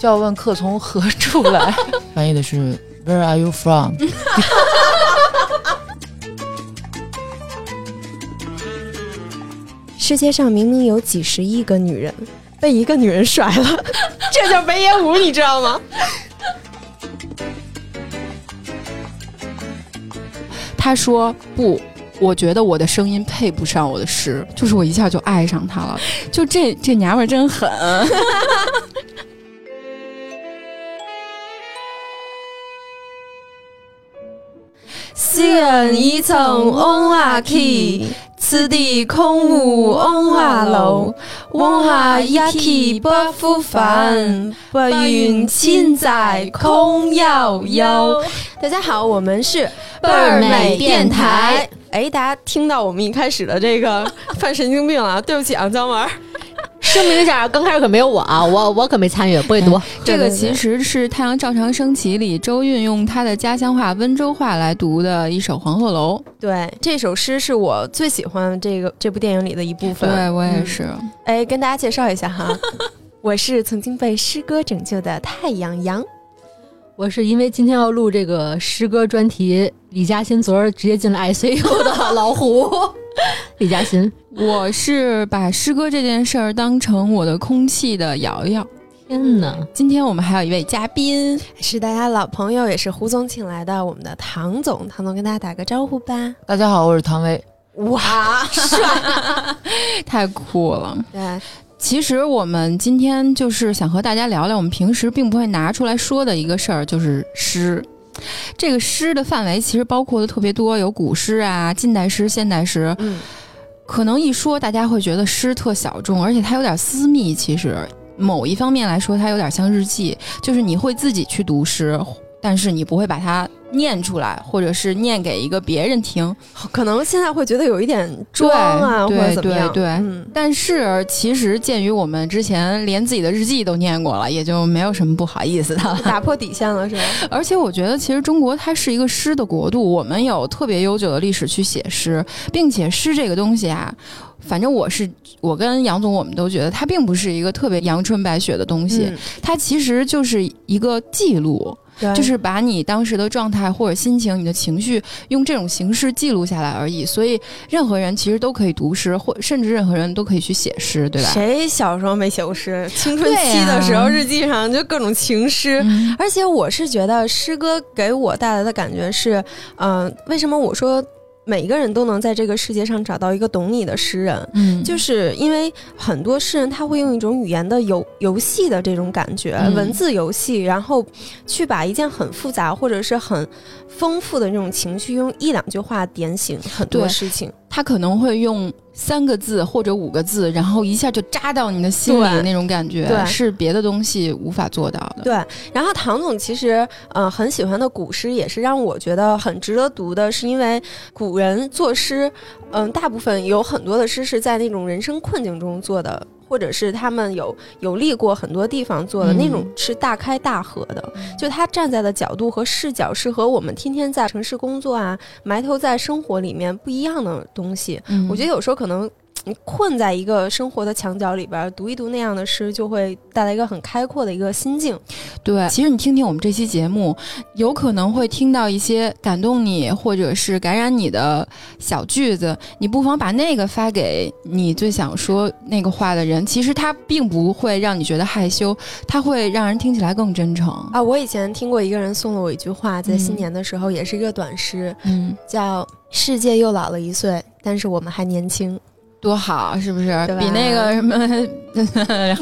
笑问客从何处来，翻译的是 Where are you from？世界上明明有几十亿个女人，被一个女人甩了，这叫北野武，你知道吗？他说不，我觉得我的声音配不上我的诗，就是我一下就爱上他了，就这这娘们儿真狠。昔人已从翁华去，此地空无翁华楼。翁华一去不复返，白云千载空悠悠。大家好，我们是倍儿美电台。哎，大家听到我们一开始的这个犯神经病了，对不起啊，姜文。声明一下，刚开始可没有我啊，我我可没参与，不会读。这个其实是《太阳照常升起》里周韵用他的家乡话温州话来读的一首《黄鹤楼》。对，这首诗是我最喜欢这个这部电影里的一部分。对我也是。哎，跟大家介绍一下哈，我是曾经被诗歌拯救的太阳羊。我是因为今天要录这个诗歌专题，李嘉欣昨儿直接进了 ICU 的老胡。李嘉欣，我是把诗歌这件事儿当成我的空气的瑶瑶。天哪！今天我们还有一位嘉宾，是大家老朋友，也是胡总请来的我们的唐总。唐总跟大家打个招呼吧。大家好，我是唐薇。哇，帅，太酷了。对，其实我们今天就是想和大家聊聊我们平时并不会拿出来说的一个事儿，就是诗。这个诗的范围其实包括的特别多，有古诗啊、近代诗、现代诗。嗯，可能一说大家会觉得诗特小众，而且它有点私密。其实某一方面来说，它有点像日记，就是你会自己去读诗，但是你不会把它念出来，或者是念给一个别人听。可能现在会觉得有一点装啊，或者怎么样。对，嗯。但是其实鉴于我们之前连自己的日记都念过了，也就没有什么不好意思的了，打破底线了是吧？而且我觉得，其实中国它是一个诗的国度，我们有特别悠久的历史去写诗，并且诗这个东西啊，反正我是我跟杨总，我们都觉得它并不是一个特别阳春白雪的东西，它其实就是一个记录。就是把你当时的状态或者心情、你的情绪用这种形式记录下来而已。所以，任何人其实都可以读诗，或甚至任何人都可以去写诗，对吧？谁小时候没写过诗？青春期的时候，日记上就各种情诗。而且，我是觉得诗歌给我带来的感觉是，嗯，为什么我说？每一个人都能在这个世界上找到一个懂你的诗人，嗯，就是因为很多诗人他会用一种语言的游游戏的这种感觉，文字游戏，然后去把一件很复杂或者是很丰富的那种情绪，用一两句话点醒很多事情。他可能会用三个字或者五个字，然后一下就扎到你的心里那种感觉，是别的东西无法做到的。对，然后唐总其实呃很喜欢的古诗，也是让我觉得很值得读的，是因为古人作诗，嗯，大部分有很多的诗是在那种人生困境中做的。或者是他们有游历过很多地方做的那种是大开大合的，就他站在的角度和视角是和我们天天在城市工作啊，埋头在生活里面不一样的东西。我觉得有时候可能。你困在一个生活的墙角里边，读一读那样的诗，就会带来一个很开阔的一个心境。对，其实你听听我们这期节目，有可能会听到一些感动你或者是感染你的小句子，你不妨把那个发给你最想说那个话的人。其实他并不会让你觉得害羞，他会让人听起来更真诚啊！我以前听过一个人送了我一句话，在新年的时候，也是一个短诗，嗯，叫“世界又老了一岁，但是我们还年轻”。多好，是不是比那个什么？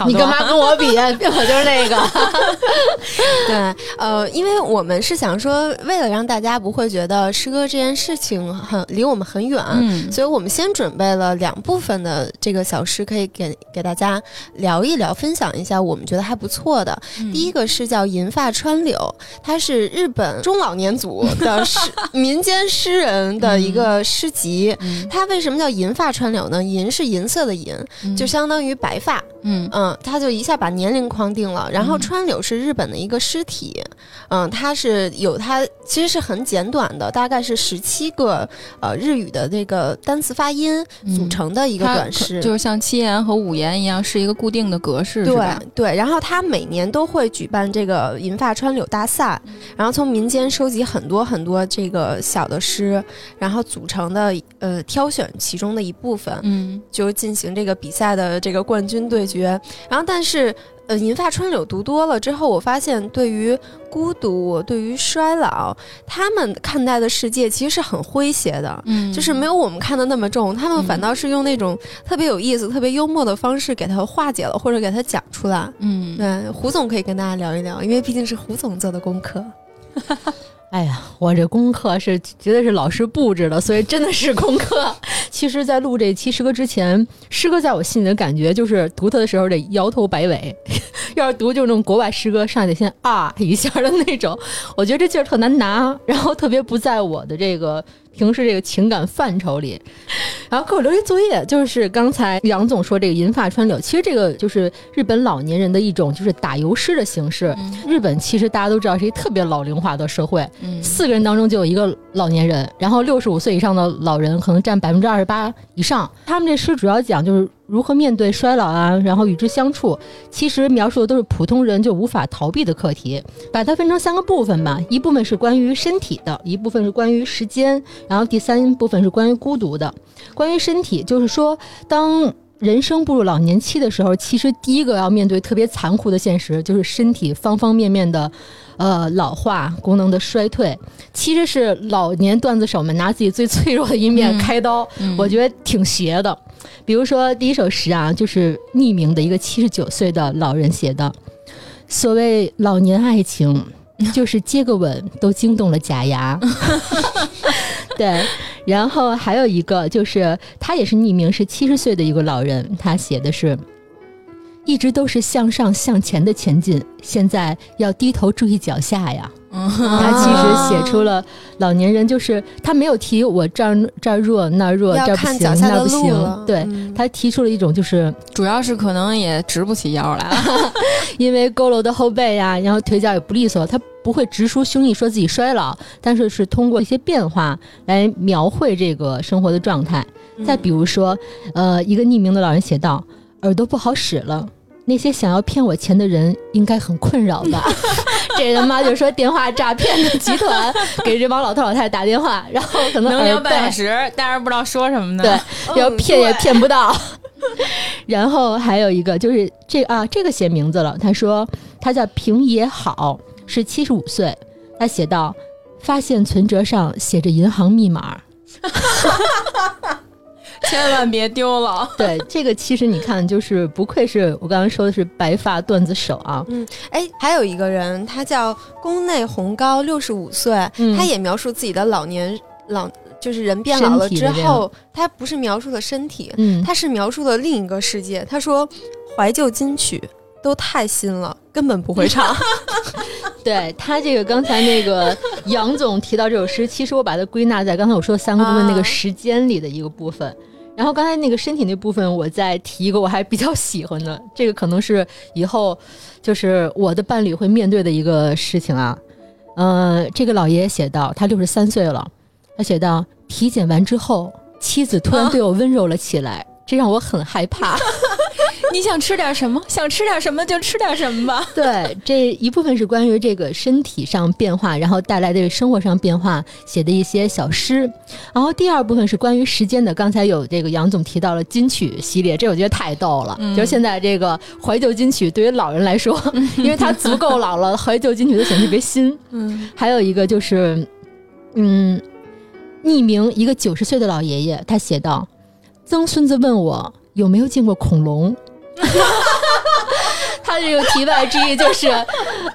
你干嘛跟我比？我就是那个。对，呃，因为我们是想说，为了让大家不会觉得诗歌这件事情很离我们很远，所以我们先准备了两部分的这个小诗，可以给给大家聊一聊，分享一下我们觉得还不错的。第一个是叫《银发川柳》，它是日本中老年组的诗民间诗人的一个诗集。它为什么叫银发川柳呢？银是银色的银，就相当于白发。嗯嗯，他就一下把年龄框定了。然后川柳是日本的一个诗体，嗯，它是有它其实是很简短的，大概是十七个呃日语的那个单词发音组成的一个短诗，就是像七言和五言一样，是一个固定的格式，是对吧？对，然后他每年都会举办这个银发川柳大赛，然后从民间收集很多很多这个小的诗，然后组成的呃挑选其中的一部分，嗯就进行这个比赛的这个冠军对决。然后但是呃银发川柳读多了之后，我发现对于孤独、对于衰老，他们看待的世界其实是很诙谐的。嗯，就是没有我们看的那么重，他们反嗯倒是用那种特别有意思、特别幽默的方式给它化解了，或者给它讲出来。嗯，对，胡总可以跟大家聊一聊，因为毕竟是胡总做的功课。我这功课是绝对是老师布置的，所以真的是功课。其实，在录这期诗歌之前，诗歌在我心里的感觉就是读它的时候得摇头摆尾，要是读就是那种国外诗歌，上来得先啊一下的那种。我觉得这劲儿特难拿，然后特别不在我的这个平时这个情感范畴里。然后给我留一作业，就是刚才杨总说这个银发川柳，其实这个就是日本老年人的一种就是打油诗的形式。日本其实大家都知道是一特别老龄化的社会，嗯四个人当中就有一个老年人，然后六十五岁以上的老人可能占百分之二十八以上。他们这诗主要讲就是如何面对衰老啊，然后与之相处。其实描述的都是普通人就无法逃避的课题。把它分成三个部分吧，一部分是关于身体的，一部分是关于时间，然后第三部分是关于孤独的。关于身体，就是说当。人生步入老年期的时候，其实第一个要面对特别残酷的现实，就是身体方方面面的，呃，老化、功能的衰退。其实是老年段子手们拿自己最脆弱的一面开刀，我觉得挺邪的。比如说第一首诗啊，就是匿名的一个七十九岁的老人写的，所谓老年爱情，就是接个吻都惊动了假牙。对，然后还有一个就是他也是匿名，是七十岁的一个老人，他写的是。一直都是向上向前的前进，现在要低头注意脚下呀。嗯他其实写出了老年人，就是他没有提我这儿这儿弱那儿弱，这儿不行那儿不行。。对嗯他提出了一种就是主要是可能也直不起腰来了。因为佝偻的后背呀、然后腿脚也不利索，他不会直抒胸臆说自己衰老，但是是通过一些变化来描绘这个生活的状态。再比如说，呃，一个匿名的老人写道：“耳朵不好使了。”那些想要骗我钱的人应该很困扰吧？这人妈就说电话诈骗的集团给这帮老头老太太打电话，然后可能能聊半小时，但是不知道说什么呢。对，要骗也骗不到。然后还有一个就是这啊，这个写名字了。他说他叫平野好，是七十五岁。他写道：发现存折上写着银行密码。千万别丢了。对，这个其实你看，就是不愧是我刚刚说的是白发段子手啊。嗯哎，还有一个人，他叫宫内宏高，六十五岁，嗯他也描述自己的老年老，就是人变老了之后，他不是描述的身体，嗯，他是描述的另一个世界。他说，怀旧金曲都太新了，根本不会唱。对他这个刚才那个杨总提到这首诗，其实我把它归纳在刚才我说的三个部分那个啊时间里的一个部分。然后刚才那个身体那部分，我再提一个我还比较喜欢的，这个可能是以后就是我的伴侣会面对的一个事情啊。呃，这个老爷爷写道，他六十三岁了，他写道：体检完之后，妻子突然对我温柔了起来，这让我很害怕。你想吃点什么？想吃点什么就吃点什么吧。对，这一部分是关于这个身体上变化，然后带来的生活上变化写的一些小诗，然后第二部分是关于时间的。刚才有这个杨总提到了金曲系列，这我觉得太逗了。嗯就是现在这个怀旧金曲对于老人来说，因为他足够老了，怀旧金曲都显得特别新。嗯，还有一个就是，嗯，匿名一个九十岁的老爷爷，他写道：“曾孙子问我有没有见过恐龙。” 他这个题外之意就是，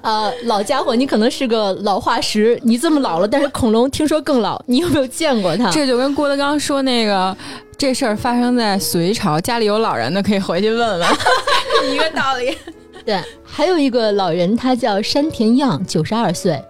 呃，老家伙，你可能是个老化石，你这么老了，但是恐龙听说更老，你有没有见过它？这就跟郭德纲说那个这事儿发生在隋朝，家里有老人的可以回去问问，一个道理。对，还有一个老人，他叫山田样，九十二岁，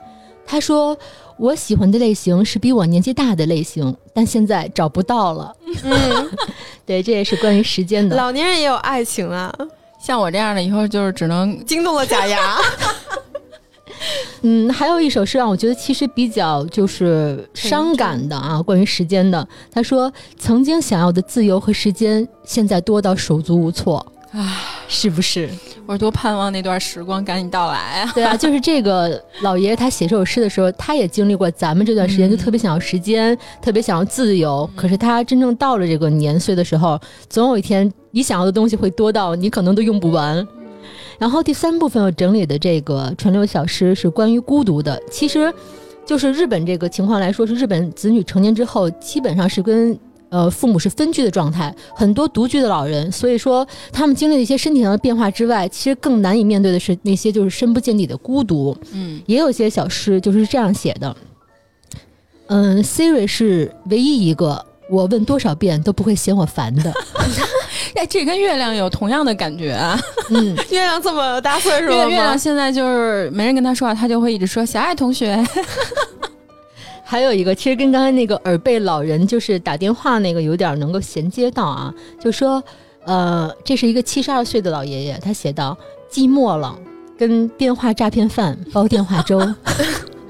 他说。我喜欢的类型是比我年纪大的类型，但现在找不到了。嗯，对，这也是关于时间的。老年人也有爱情啊，像我这样的，以后就是只能惊动了假牙。嗯，还有一首诗让我觉得其实比较就是伤感的啊，关于时间的。他说：“曾经想要的自由和时间，现在多到手足无措。”唉，是不是？我多盼望那段时光赶紧到来啊！对啊，就是这个老爷爷他写这首诗的时候，他也经历过咱们这段时间，就特别想要时间，特别想要自由。可是他真正到了这个年岁的时候，总有一天你想要的东西会多到你可能都用不完。然后第三部分我整理的这个传流小诗是关于孤独的，其实就是日本这个情况来说，是日本子女成年之后基本上是跟。呃，父母是分居的状态，很多独居的老人，所以说他们经历了一些身体上的变化之外，其实更难以面对的是那些就是深不见底的孤独。嗯，也有一些小诗就是这样写的。嗯，Siri 是唯一一个我问多少遍都不会嫌我烦的。哎，这跟月亮有同样的感觉啊。嗯，月亮这么大岁数了吗？月月亮现在就是没人跟他说话，他就会一直说小爱同学。还有一个，其实跟刚才那个耳背老人就是打电话那个有点能够衔接到啊，就说，呃，这是一个七十二岁的老爷爷，他写道：寂寞了，跟电话诈骗犯煲电话粥。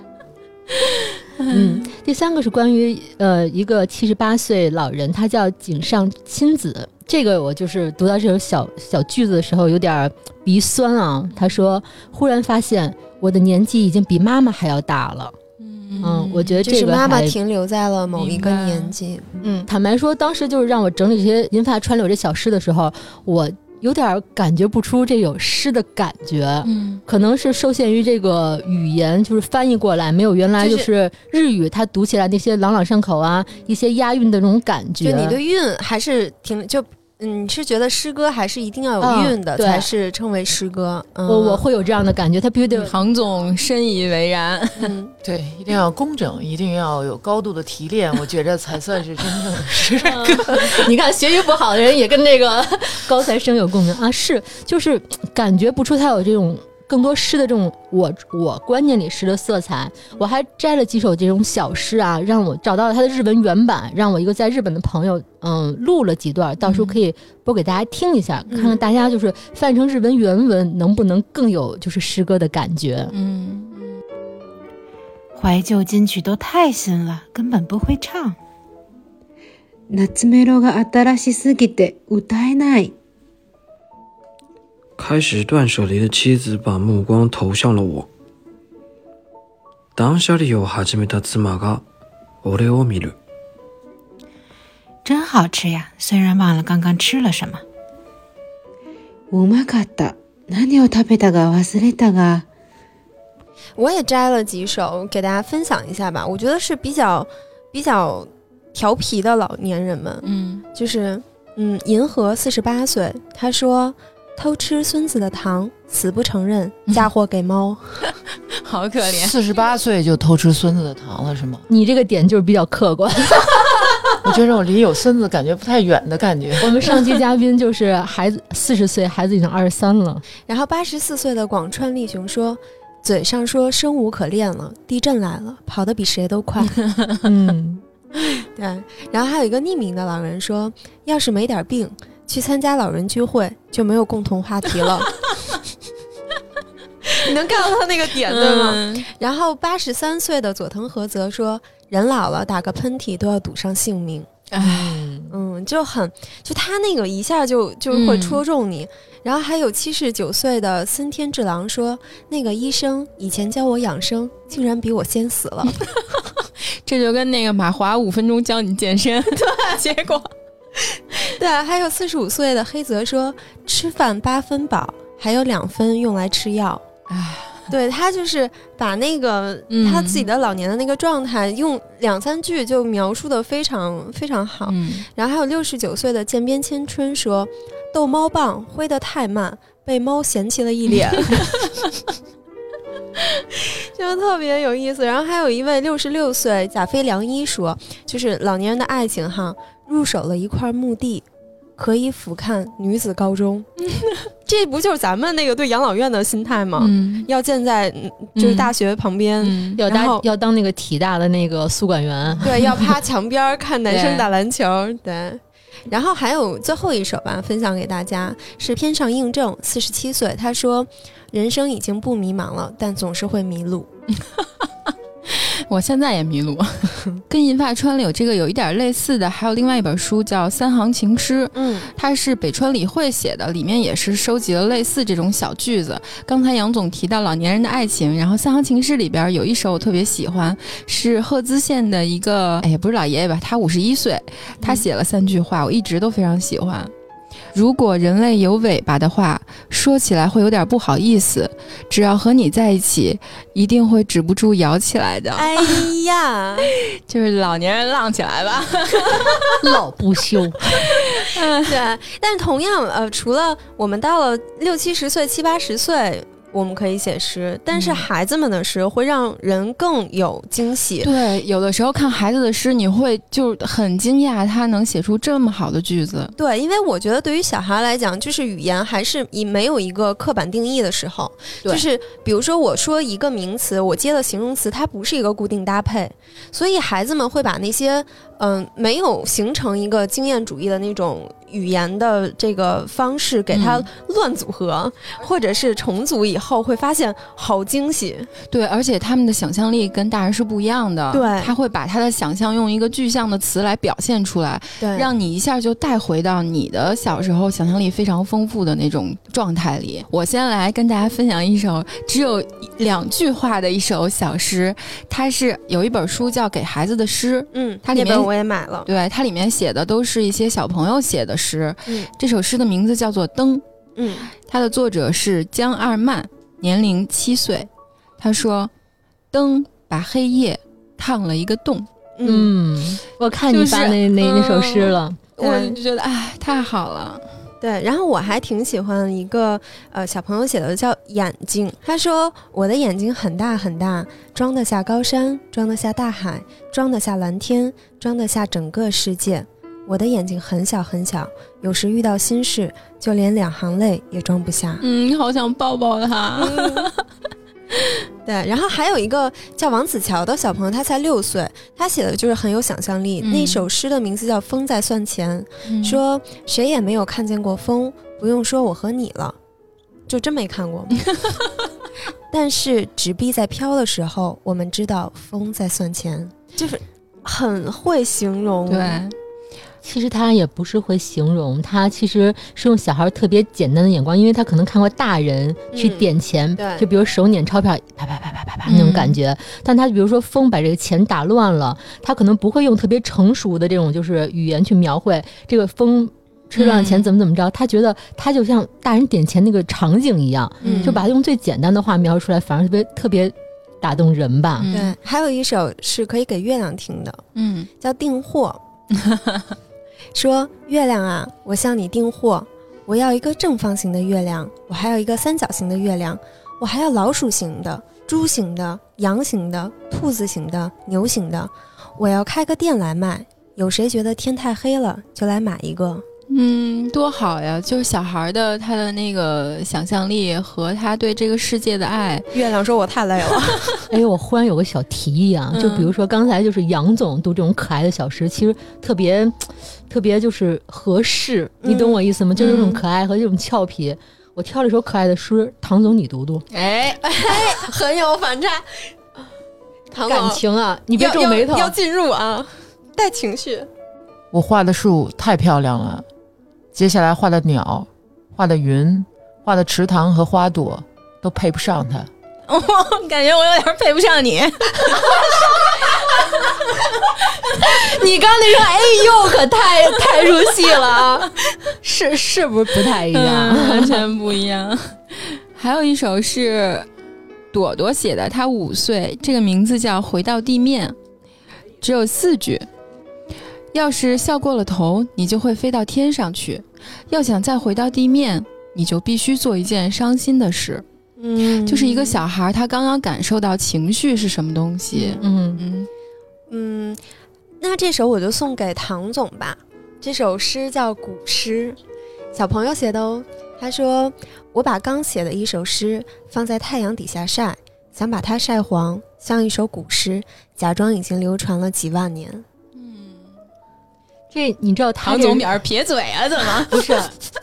嗯，第三个是关于呃一个七十八岁老人，他叫井上亲子，这个我就是读到这首小小句子的时候有点鼻酸啊。他说，忽然发现我的年纪已经比妈妈还要大了。嗯，我觉得这个是妈妈停留在了某一个年纪。嗯，坦白说，当时就是让我整理这些银发川柳这小诗的时候，我有点儿感觉不出这有诗的感觉。嗯，可能是受限于这个语言，就是翻译过来没有原来就就是是日语，它读起来那些朗朗上口啊，一些押韵的那种感觉。就你对韵还是挺就。嗯，你是觉得诗歌还是一定要有嗯韵的，对才是称为诗歌？嗯、我我会有这样的感觉，他必须得唐总深以为然。嗯，对，一定要工整，一定要有高度的提炼，我觉着才算是真正的诗歌。你看，学习不好的人也跟那个 高材生有共鸣啊，是，就是感觉不出他有这种更多诗的这种我我观念里诗的色彩。我还摘了几首这种小诗啊，让我找到了他的日文原版，让我一个在日本的朋友嗯录了几段，到时候可以播给大家听一下，看看大家就是翻译成日文原文能不能更有就是诗歌的感觉。嗯，怀旧金曲都太新了，根本不会唱。夏メロが新しすぎて歌えない。 开始断舍离的妻子把目光投向了我。断捨離を始めた妻が俺を見る。真好吃呀！虽然忘了刚刚吃了什么。うまかった。何を食べたか忘れたが。我也摘了几首给大家分享一下吧。我觉得是比较比较调皮的老年人们，嗯，就是嗯，银河四十八岁，他说 偷吃孙子的糖，死不承认，嫁祸给猫。好可怜。四十八岁就偷吃孙子的糖了是吗？你这个点就是比较客观。我觉得我离有孙子感觉不太远的感觉。我们上期嘉宾就是孩子四十岁，孩子已经二十三了。然后八十四岁的广川利雄说。嘴上说生无可恋了，地震来了，跑得比谁都快。嗯，对。然后还有一个匿名的老人说，要是没点病，去参加老人聚会就没有共同话题了。你能 get 到他那个点对吗？嗯然后八十三岁的佐藤和则说，人老了打个喷嚏都要赌上性命。唉，嗯，就很就他那个一下就就会戳中你。然后还有七十九岁的森天治郎说，那个医生以前教我养生，竟然比我先死了。这就跟那个马华五分钟教你健身，对，结果 对，还有四十五岁的黑泽说，吃饭八分饱，还有两分用来吃药。唉，对他就是把那个、嗯他自己的老年的那个状态，用两三句就描述的非常非常好。嗯，然后还有六十九岁的渐边千春说，逗猫棒挥得太慢，被猫嫌弃了一脸。就特别有意思，然后还有一位六十六岁贾飞良医说，就是老年人的爱情哈，入手了一块墓地，可以俯瞰女子高中，这不就是咱们那个对养老院的心态吗？嗯要建在嗯就是大学旁边，嗯，要当要当那个体大的那个宿管员。对，要趴墙边看男生打篮球，对。然后还有最后一首吧，分享给大家，是偏上印证，四十七岁，他说：“人生已经不迷茫了，但总是会迷路。我现在也迷路，跟银发川里有这个有一点类似的，还有另外一本书叫《三行情诗》，嗯它是北川理惠写的，里面也是收集了类似这种小句子。刚才杨总提到老年人的爱情，然后《三行情诗》里边有一首我特别喜欢，是赫兹县的一个，哎，不是老爷爷吧，他五十一岁，他写了三句话，我一直都非常喜欢。如果人类有尾巴的话，说起来会有点不好意思。只要和你在一起，一定会止不住摇起来的。哎呀，就是老年人浪起来吧。老不休。嗯对，但是同样，呃，除了我们到了六七十岁、七八十岁，我们可以写诗，但是嗯孩子们的诗会让人更有惊喜。对，有的时候看孩子的诗，你会就很惊讶，他能写出这么好的句子。对，因为我觉得对于小孩来讲，就是语言还是以没有一个刻板定义的时候，就是比如说我说一个名词，我接的形容词，它不是一个固定搭配，所以孩子们会把那些嗯、没有形成一个经验主义的那种语言的这个方式给它嗯乱组合，或者是重组以后，会发现好惊喜。对，而且他们的想象力跟大人是不一样的。对他会把他的想象用一个具象的词来表现出来，对，让你一下就带回到你的小时候想象力非常丰富的那种状态里。我先来跟大家分享一首只有两句话的一首小诗，它是有一本书叫《给孩子的诗》。嗯，它里面那本我也买了。对，它里面写的都是一些小朋友写的诗。嗯这首诗的名字叫做《灯》，嗯它的作者是江二曼，年龄七岁。他说：“灯把黑夜烫了一个洞。嗯，嗯，我看你就是发那那那首诗嗯了。我就觉得，哎，太好了。对，然后我还挺喜欢一个呃小朋友写的叫眼睛，他说我的眼睛很大很大，装得下高山，装得下大海，装得下蓝天，装得下整个世界。我的眼睛很小很小，有时遇到心事，就连两行泪也装不下。嗯，好想抱抱他。对，然后还有一个叫王子乔的小朋友，他才六岁，他写的就是很有想象力。嗯那首诗的名字叫《风在算钱》，嗯说谁也没有看见过风，不用说我和你了，就真没看过吗？但是纸币在飘的时候，我们知道风在算钱，就是很会形容。对，其实他也不是会形容，他其实是用小孩特别简单的眼光，因为他可能看过大人去嗯点钱，对就比如手捻钞票，啪啪啪啪啪啪那种感觉。但他比如说风把这个钱打乱了，他可能不会用特别成熟的这种就是语言去描绘这个风。吹乱了钱嗯怎么怎么着？他觉得他就像大人点钱那个场景一样，嗯就把它用最简单的话描述出来，反而特别特别打动人吧。嗯对，还有一首是可以给月亮听的，嗯叫《订货》，说月亮啊，我向你订货，我要一个正方形的月亮，我还要一个三角形的月亮，我还要老鼠形的、猪形的、羊形的、兔子形的、牛形的，我要开个店来卖。有谁觉得天太黑了，就来买一个。嗯，多好呀！就是小孩的他的那个想象力和他对这个世界的爱，月亮说：“我太累了。哎，我忽然有个小提议啊，就比如说刚才就是杨总读这种可爱的小诗，其实特别特别就是合适，你懂我意思吗？就是这种可爱和这种俏皮。我挑了一首可爱的诗，唐总你读读，哎哎，” 很有反差。唐总感情啊，你别皱眉头要，要进入啊，带情绪。我画的树太漂亮了，接下来画的鸟、画的云、画的池塘和花朵都配不上它。感觉我有点配不上你。你刚那说哎呦，可太太入戏了啊，是是不是不太一样？嗯，完全不一样。还有一首是朵朵写的，她五岁，这个名字叫《回到地面》，只有四句。要是笑过了头，你就会飞到天上去；要想再回到地面，你就必须做一件伤心的事。嗯就是一个小孩儿，他刚刚感受到情绪是什么东西。嗯，嗯嗯，那这首我就送给唐总吧。这首诗叫《古诗》，小朋友写的哦。他说：“我把刚写的一首诗放在太阳底下晒，想把它晒黄，像一首古诗，假装已经流传了几万年。嗯，这你知道他唐总表示撇嘴啊，怎么？不是，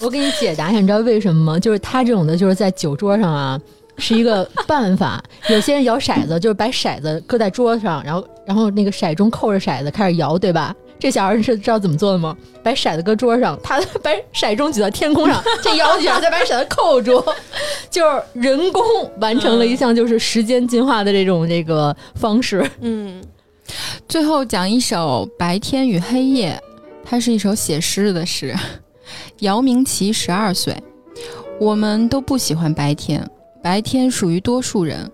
我给你解答一下，你知道为什么吗？就是他这种的，就是在酒桌上啊，是一个办法。有些人摇骰子，就是把骰子搁在桌上，然后然后那个骰盅扣着骰子开始摇，对吧？这小孩儿是知道怎么做的吗？把骰子搁桌上，他把骰盅举到天空上，这摇几下再把骰子扣住，就是人工完成了一项就是时间进化的这种这个方式。嗯，最后讲一首《白天与黑夜》，它是一首写诗的诗。姚明奇十二岁，我们都不喜欢白天，白天属于多数人，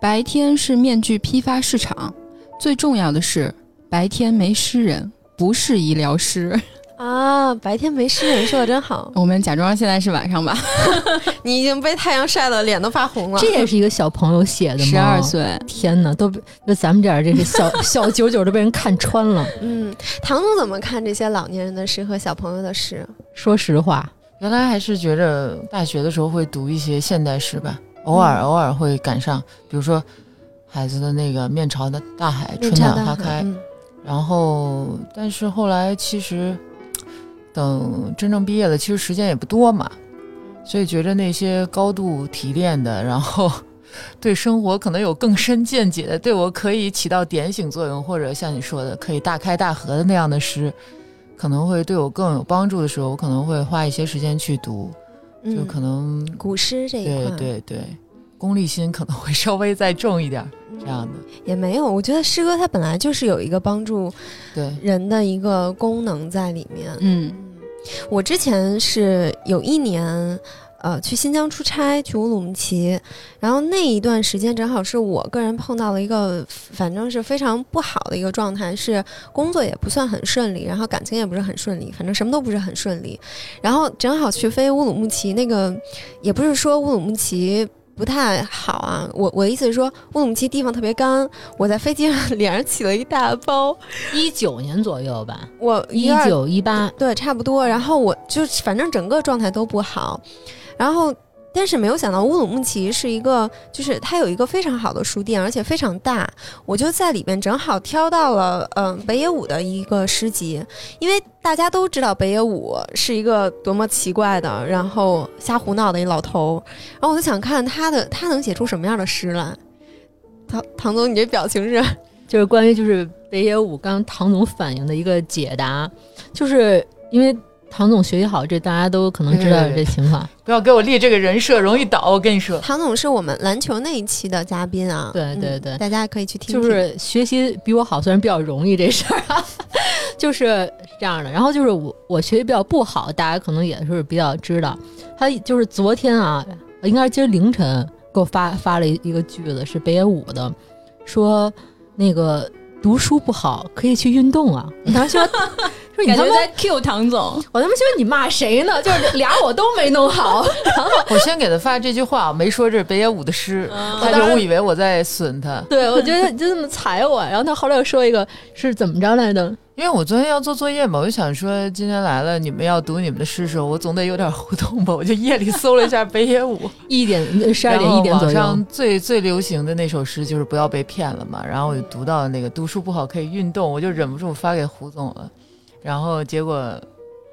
白天是面具批发市场。最重要的是，白天没诗人，不是医疗师。啊，白天没诗人说的真好，我们假装现在是晚上吧。你已经被太阳晒得脸都发红了。这也是一个小朋友写的吗？十二岁，天哪，都被那咱们这儿这个小小九九都被人看穿了。嗯，唐总怎么看这些老年人的诗和小朋友的诗？说实话，原来还是觉着大学的时候会读一些现代诗吧，偶尔偶尔会赶上，比如说孩子的那个《面朝的大海，春暖花开》，嗯然后但是后来其实等真正毕业了，其实时间也不多嘛，所以觉着那些高度提炼的，然后 对生活可能有更深见解的，对我可以起到点醒作用，或者像你说的可以大开大合的那样的诗，可能会对我更有帮助的时候，我可能会花一些时间去读，就嗯可能古诗这一对块，对对，功利心可能会稍微再重一点儿，这样的。也没有。我觉得诗歌它本来就是有一个帮助对，人的一个功能在里面。嗯我之前是有一年，呃，去新疆出差，去乌鲁木齐，然后那一段时间正好是我个人碰到了一个，反正是非常不好的一个状态，是工作也不算很顺利，然后感情也不是很顺利，反正什么都不是很顺利。然后正好去飞乌鲁木齐，那个也不是说乌鲁木齐。不太好啊，我我的意思是说，乌鲁木齐地方特别干，我在飞机上 脸上起了一大包，一九年左右吧，我一九一八，对，差不多。然后我就反正整个状态都不好，然后但是没有想到乌鲁木齐是一个，就是它有一个非常好的书店，而且非常大。我就在里边正好挑到了嗯、北野武的一个诗集，因为大家都知道北野武是一个多么奇怪的，然后瞎胡闹的一老头，然后我就想看他的他能写出什么样的诗来。唐唐总，你这表情是就是关于就是北野武刚刚唐总反映的一个解答，就是因为唐总学习好，这大家都可能知道这情况。不要给我立这个人设，容易倒。我跟你说，唐总是我们篮球那一期的嘉宾啊，对对对嗯大家可以去听听。就是学习比我好，虽然比较容易这事儿啊，就是这样的。然后就是我我学习比较不好，大家可能也是比较知道。他就是昨天啊，应该是今儿凌晨给我发发了一一个句子，是北野武的，说那个读书不好可以去运动啊。你当时说说你他妈，感觉在 Q 唐总。我他妈觉得你骂谁呢？就是俩我都没弄好。然后我先给他发这句话，我没说这是北野武的诗，他就误以为我在损他。对我觉得你就这么踩我，然后他后来又说一个是怎么着来的？因为我昨天要做作业嘛，我就想说今天来了，你们要读你们的诗时候，我总得有点互动吧。我就夜里搜了一下北野武，一点十二点一点左右网上。最最流行的那首诗就是不要被骗了嘛。然后我就读到那个读书不好可以运动，我就忍不住发给胡总了。然后结果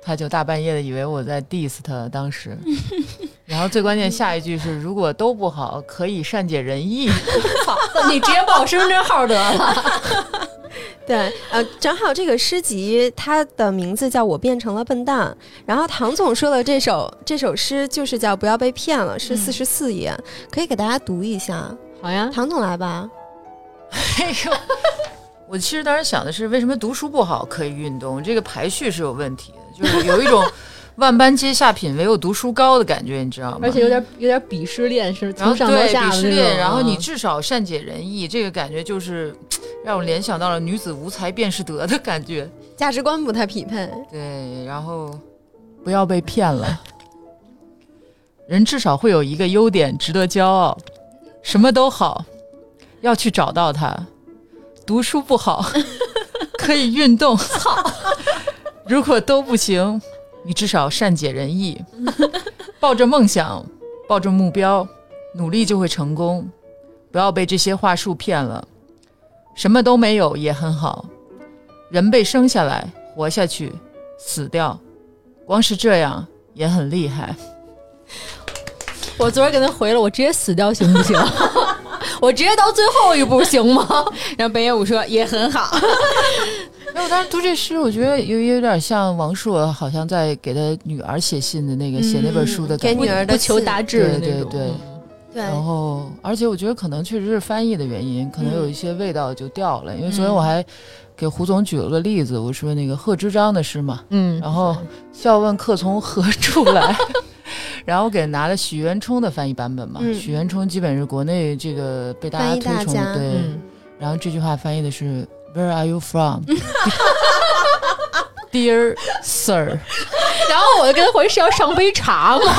他就大半夜的以为我在 diss 他，当时。然后最关键下一句是如果都不好，可以善解人意。操，你直接报我身份证号得了。对，呃，正好这个诗集它的名字叫《我变成了笨蛋》，然后唐总说的这首这首诗就是叫《不要被骗了》，是四十四页，可以给大家读一下。好呀，唐总来吧，哎呦，我其实当时想的是，为什么读书不好可以运动？这个排序是有问题的，就是有一种 万般皆下品，唯有读书高的感觉，你知道吗？而且有点有点鄙视链，是然后从上到对下的鄙视链，然后你嗯至少善解人意，这个感觉就是让我联想到了女子无才便是德的感觉。价值观不太匹配。对，然后不要被骗了，人至少会有一个优点值得骄傲，什么都好，要去找到它。读书不好，可以运动。操，如果都不行，你至少善解人意，抱着梦想，抱着目标，努力就会成功。不要被这些话术骗了，什么都没有也很好。人被生下来，活下去，死掉，光是这样也很厉害。我昨儿给他回了，我直接死掉行不行？我直接到最后一步行吗？然后北野武说也很好，没有，但是读这诗，我觉得有有点像王朔，好像在给他女儿写信的那个、写那本书的感觉。给女儿的不求信达志的那种。对对对对，然后，而且我觉得可能确实是翻译的原因，可能有一些味道就掉了。因为昨天我还给胡总举了个例子，我说那个贺知章的诗嘛，嗯，然后笑问客从何处来，然后我给拿了许渊冲的翻译版本嘛。嗯许渊冲基本是国内这个被大家推崇的，对。嗯，然后这句话翻译的是 Where are you from, dear sir？然后我就跟他回是要上杯茶吗？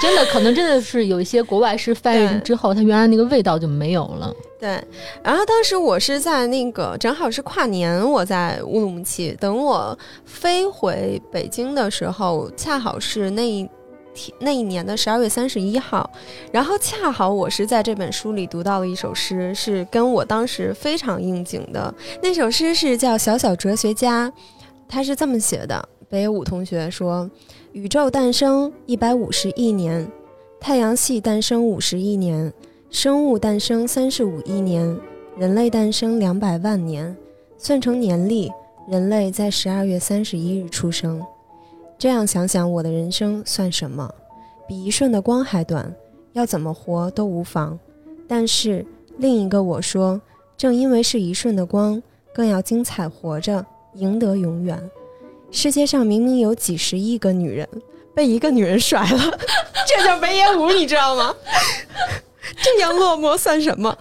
真的，可能真的是有一些国外是翻译之后，它原来那个味道就没有了。对，然后当时我是在那个正好是跨年，我在乌鲁木齐。等我飞回北京的时候，恰好是那一天那一年的十二月三十一号。然后恰好我是在这本书里读到了一首诗，是跟我当时非常应景的。那首诗是叫《小小哲学家》，他是这么写的：北野武同学说，宇宙诞生一百五十亿年，太阳系诞生五十亿年。生物诞生三十五亿年，人类诞生两百万年，算成年历，人类在十二月三十一日出生。这样想想，我的人生算什么？比一瞬的光还短，要怎么活都无妨。但是另一个我说，正因为是一瞬的光，更要精彩活着，赢得永远。世界上明明有几十亿个女人，被一个女人甩了，这叫北野武，你知道吗？这样落寞算什么？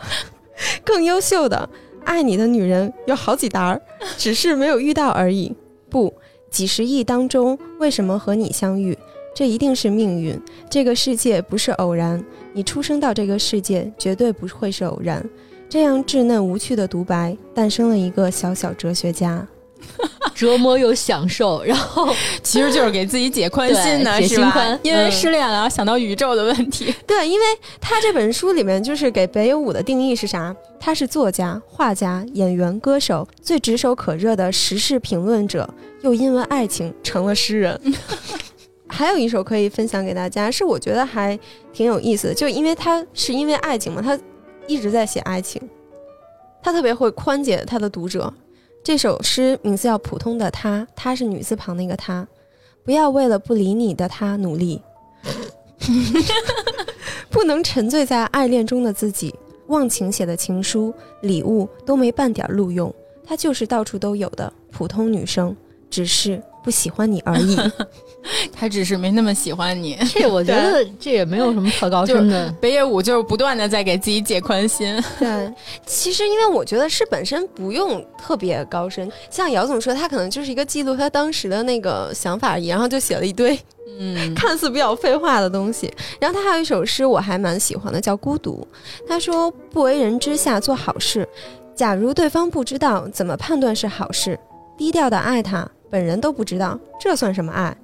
更优秀的爱你的女人有好几沓儿，只是没有遇到而已。不，几十亿当中，为什么和你相遇？这一定是命运。这个世界不是偶然，你出生到这个世界绝对不会是偶然。这样稚嫩无趣的独白，诞生了一个小小哲学家。折磨又享受，然后 其实就是给自己解宽心呢，对解是吧心宽？因为嗯失恋了，想到宇宙的问题。对，因为他这本书里面就是给北野武的定义是啥？他是作家、画家、演员、歌手，最炙手可热的时事评论者，又因为爱情成了诗人。还有一首可以分享给大家，是我觉得还挺有意思的，就因为他是因为爱情嘛，他一直在写爱情，他特别会宽解他的读者。这首诗名字叫《普通的她》，她是女字旁那个她，不要为了不理你的他努力，不能沉醉在爱恋中的自己，忘情写的情书、礼物都没半点录用。她就是到处都有的普通女生，只是不喜欢你而已。他只是没那么喜欢你。这我觉得这也没有什么特高深的。北野武就是不断的在给自己解宽心。对，其实因为我觉得诗本身不用特别高深，像姚总说，他可能就是一个记录他当时的那个想法而已，然后就写了一堆嗯，看似比较废话的东西。然后他还有一首诗我还蛮喜欢的，叫《孤独》。他说：“不为人知下做好事，假如对方不知道，怎么判断是好事？低调的爱他，本人都不知道，这算什么爱？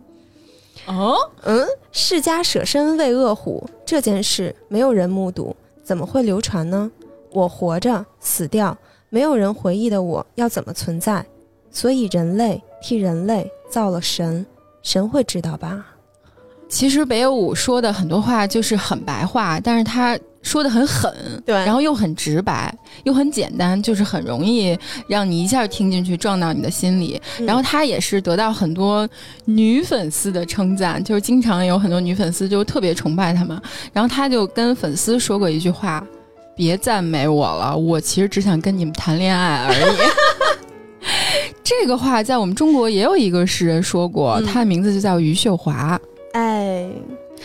哦，嗯，世家舍身喂恶虎这件事，没有人目睹，怎么会流传呢？我活着，死掉，没有人回忆的我，要怎么存在？所以人类替人类造了神，神会知道吧？”其实北野武说的很多话就是很白话，但是他说的很狠，对然后又很直白，又很简单，就是很容易让你一下听进去，撞到你的心里。嗯然后他也是得到很多女粉丝的称赞，就是经常有很多女粉丝就特别崇拜他嘛。然后他就跟粉丝说过一句话：“别赞美我了，我其实只想跟你们谈恋爱而已。”这个话在我们中国也有一个诗人说过，嗯他的名字就叫余秀华。哎，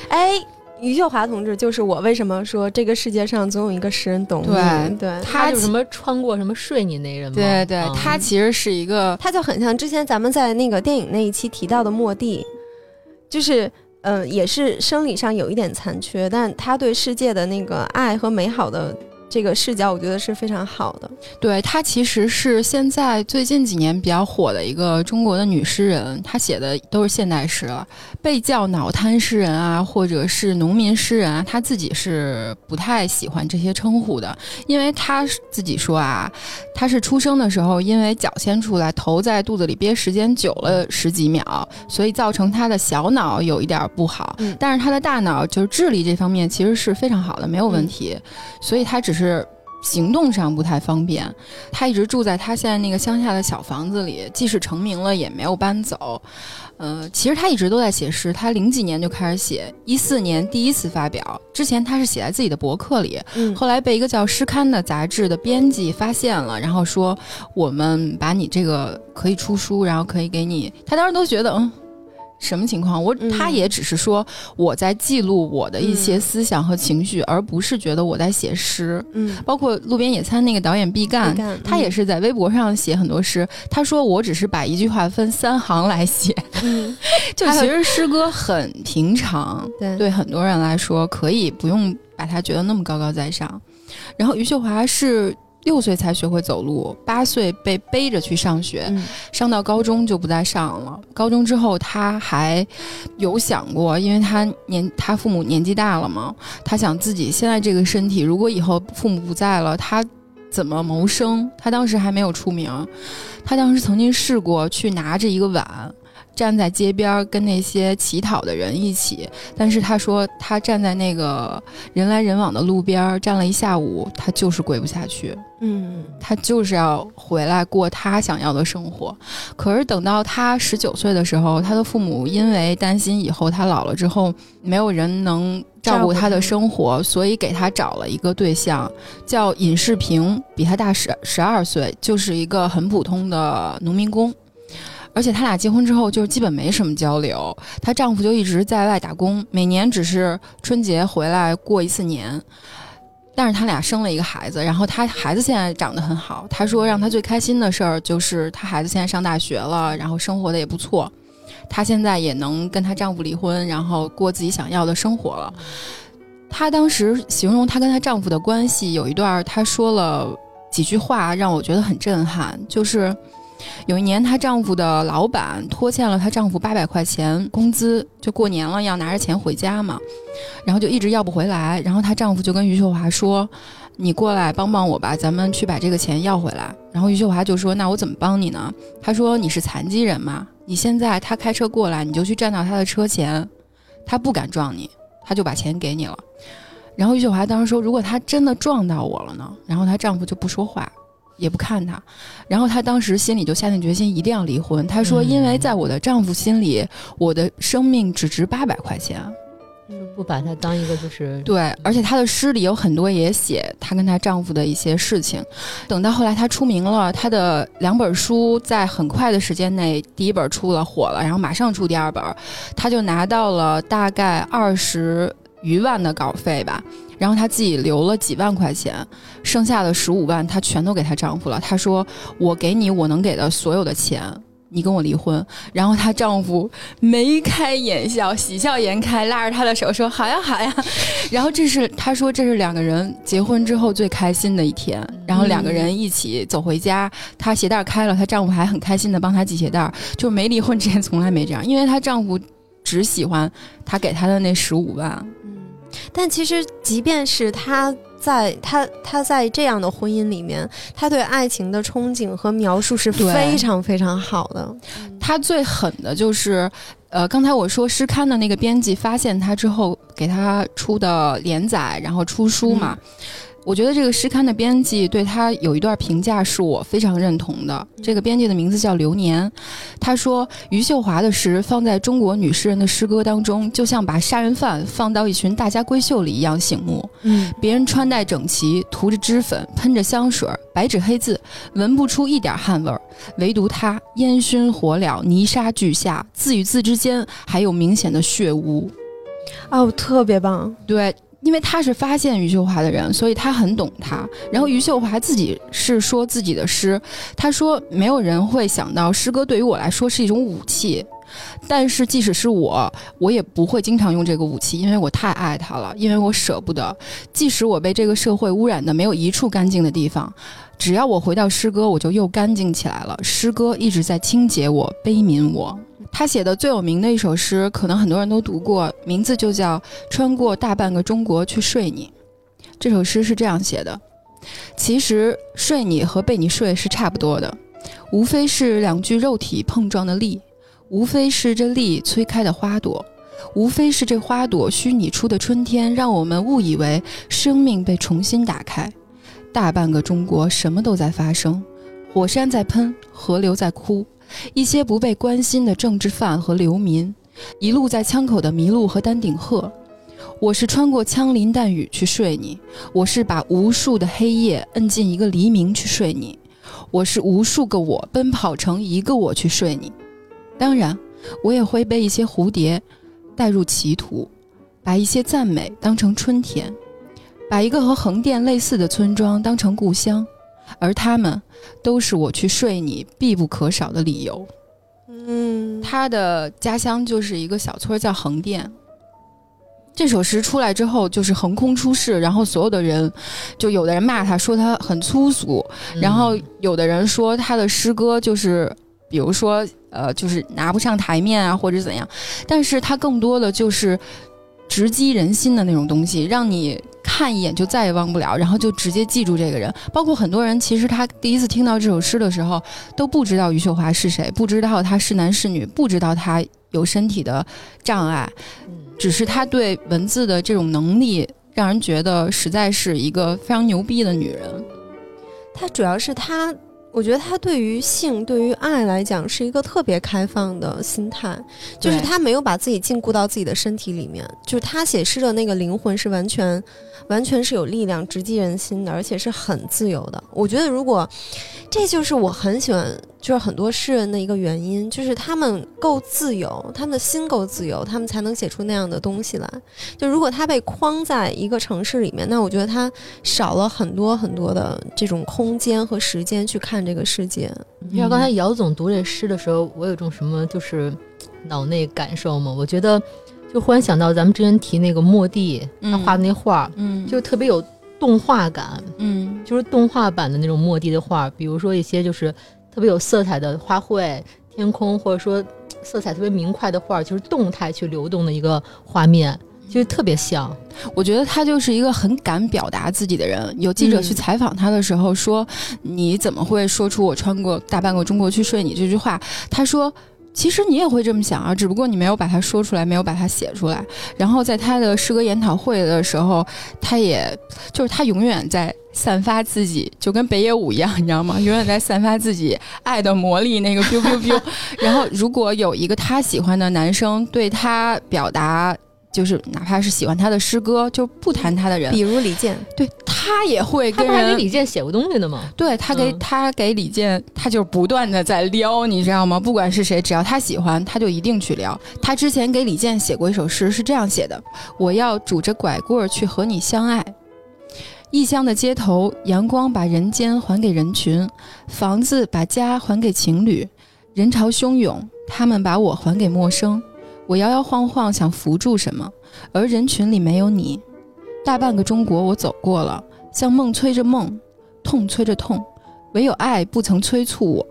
哎，余秀华同志就是我为什么说这个世界上总有一个诗人懂你？对对，他就什么穿过什么睡你那人吗？对对，嗯他其实是一个他就很像之前咱们在那个电影那一期提到的莫蒂，就是嗯、呃也是生理上有一点残缺，但他对世界的那个爱和美好的这个视角，我觉得是非常好的。对她其实是现在最近几年比较火的一个中国的女诗人，她写的都是现代诗了，被叫脑瘫诗人啊，或者是农民诗人啊，她自己是不太喜欢这些称呼的，因为她自己说啊，她是出生的时候因为脚先出来，头在肚子里憋时间久了十几秒，所以造成她的小脑有一点不好，嗯但是她的大脑就是智力这方面其实是非常好的，没有问题，所以她只是。行动上不太方便，他一直住在他现在那个乡下的小房子里，即使成名了也没有搬走。呃，其实他一直都在写诗，他零几年就开始写，一四年第一次发表，之前他是写在自己的博客里，嗯后来被一个叫《诗刊》的杂志的编辑发现了，然后说我们把你这个可以出书，然后可以给你。他当时都觉得嗯。什么情况？我嗯他也只是说我在记录我的一些嗯思想和情绪，而不是觉得我在写诗。嗯，包括路边野餐那个导演毕赣，毕赣他也是在微博上写很多诗。他说我只是把一句话分三行来写，嗯，就其实诗歌很平常，对对很多人来说可以不用把它觉得那么高高在上。然后余秀华是六岁才学会走路，八岁被背着去上学，嗯上到高中就不再上了。高中之后，他还有想过，因为他年他父母年纪大了嘛，他想自己现在这个身体，如果以后父母不在了，他怎么谋生？他当时还没有出名，他当时曾经试过去拿着一个碗。站在街边儿跟那些乞讨的人一起，但是他说他站在那个人来人往的路边儿站了一下午，他就是跪不下去。嗯他就是要回来过他想要的生活。可是等到他十九岁的时候，他的父母因为担心以后他老了之后没有人能照顾他的生活，所以给他找了一个对象，叫尹世平，比他大十十二岁，就是一个很普通的农民工。而且他俩结婚之后，就是基本没什么交流。她丈夫就一直在外打工，每年只是春节回来过一次年。但是他俩生了一个孩子，然后他孩子现在长得很好。他说让他最开心的事儿就是他孩子现在上大学了，然后生活的也不错。她现在也能跟她丈夫离婚，然后过自己想要的生活了。她当时形容她跟她丈夫的关系有一段，她说了几句话让我觉得很震撼，就是有一年她丈夫的老板拖欠了她丈夫八百块钱工资，就过年了要拿着钱回家嘛，然后就一直要不回来，然后她丈夫就跟余秀华说。你过来帮帮我吧，咱们去把这个钱要回来。然后余秀华就说：“那我怎么帮你呢？”她说：“你是残疾人嘛，你现在他开车过来，你就去站到他的车前，他不敢撞你，他就把钱给你了。”然后余秀华当时说：“如果他真的撞到我了呢？”然后她丈夫就不说话，也不看他。然后她当时心里就下定决心一定要离婚。她说：“嗯因为在我的丈夫心里，我的生命只值八百块钱。”不把它当一个就是对，而且她的诗里有很多也写她跟她丈夫的一些事情。等到后来她出名了，她的两本书在很快的时间内，第一本出了火了，然后马上出第二本，她就拿到了大概二十余万的稿费吧。然后她自己留了几万块钱，剩下的十五万她全都给她丈夫了。她说：“我给你我能给的所有的钱。”你跟我离婚，然后她丈夫眉开眼笑，喜笑颜开，拉着她的手说：“好呀，好呀。”然后这是她说这是两个人结婚之后最开心的一天，然后两个人一起走回家，她鞋带开了，她丈夫还很开心的帮她系鞋带，就是没离婚之前从来没这样，因为她丈夫只喜欢她给她的那十五万，嗯，但其实即便是他在他他在这样的婚姻里面，他对爱情的憧憬和描述是非常非常好的。他最狠的就是，呃，刚才我说诗刊的那个编辑发现他之后，给他出的连载，然后出书嘛。我觉得这个诗刊的编辑对他有一段评价是我非常认同的。这个编辑的名字叫流年，他说余秀华的诗放在中国女诗人的诗歌当中，就像把杀人犯放到一群大家闺秀里一样醒目。嗯别人穿戴整齐，涂着脂粉，喷着香水，白纸黑字，闻不出一点汗味儿。唯独他烟熏火燎，泥沙俱下，字与字之间还有明显的血污。哦，特别棒。对，因为他是发现余秀华的人，所以他很懂他。然后余秀华自己是说自己的诗，他说没有人会想到诗歌对于我来说是一种武器。但是即使是我，我也不会经常用这个武器，因为我太爱它了，因为我舍不得。即使我被这个社会污染的没有一处干净的地方，只要我回到诗歌，我就又干净起来了。诗歌一直在清洁我、悲悯我。他写的最有名的一首诗，可能很多人都读过，名字就叫《穿过大半个中国去睡你》。这首诗是这样写的：其实睡你和被你睡是差不多的，无非是两具肉体碰撞的力。无非是这力催开的花朵，无非是这花朵虚拟出的春天，让我们误以为生命被重新打开。大半个中国什么都在发生，火山在喷，河流在哭，一些不被关心的政治犯和流民，一路在枪口的麋鹿和丹顶鹤。我是穿过枪林弹雨去睡你，我是把无数的黑夜摁进一个黎明去睡你，我是无数个我奔跑成一个我去睡你。当然，我也会被一些蝴蝶带入歧途，把一些赞美当成春天，把一个和横店类似的村庄当成故乡，而他们都是我去睡你必不可少的理由。嗯，他的家乡就是一个小村叫横店。这首诗出来之后，就是横空出世，然后所有的人，就有的人骂他说他很粗俗，然后有的人说他的诗歌就是。比如说，呃，就是拿不上台面啊，或者怎样，但是他更多的就是直击人心的那种东西，让你看一眼就再也忘不了，然后就直接记住这个人。包括很多人，其实他第一次听到这首诗的时候，都不知道余秀华是谁，不知道他是男是女，不知道他有身体的障碍，只是他对文字的这种能力，让人觉得实在是一个非常牛逼的女人。他主要是他。我觉得他对于性、对于爱来讲是一个特别开放的心态，就是他没有把自己禁锢到自己的身体里面，就是他写诗的那个灵魂是完全、完全是有力量、直击人心的，而且是很自由的。我觉得如果，这就是我很喜欢。就是很多诗人的一个原因，就是他们够自由，他们的心够自由，他们才能写出那样的东西来。就如果他被框在一个城市里面，那我觉得他少了很多很多的这种空间和时间去看这个世界。你知道刚才姚总读这诗的时候，我有种什么就是脑内感受吗？我觉得就忽然想到咱们之前提那个莫蒂他画的那画，嗯，就特别有动画感，嗯，就是动画版的那种莫蒂的画，比如说一些就是。特别有色彩的花卉、天空，或者说色彩特别明快的画，就是动态去流动的一个画面，就是特别像。我觉得他就是一个很敢表达自己的人。有记者去采访他的时候说：“你怎么会说出我穿过大半个中国去睡你这句话？”他说。其实你也会这么想啊，只不过你没有把它说出来，没有把它写出来。然后在他的诗歌研讨会的时候，他也就是他永远在散发自己，就跟北野武一样，你知道吗？永远在散发自己爱的魔力，那个 biu biu biu。然后如果有一个他喜欢的男生对他表达。就是哪怕是喜欢他的诗歌，就不谈他的人，比如李健，对他也会跟人。李健写过东西的吗？对他给他给李健，他就是不断的在撩，你知道吗？不管是谁，只要他喜欢，他就一定去撩。他之前给李健写过一首诗，是这样写的：我要拄着拐棍去和你相爱。异乡的街头，阳光把人间还给人群，房子把家还给情侣，人潮汹涌，他们把我还给陌生。我摇摇晃晃想扶住什么，而人群里没有你。大半个中国我走过了，像梦催着梦，痛催着痛，唯有爱不曾催促我。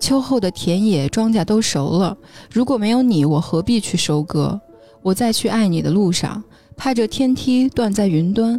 秋后的田野庄稼都熟了，如果没有你，我何必去收割？我在去爱你的路上，怕这天梯断在云端，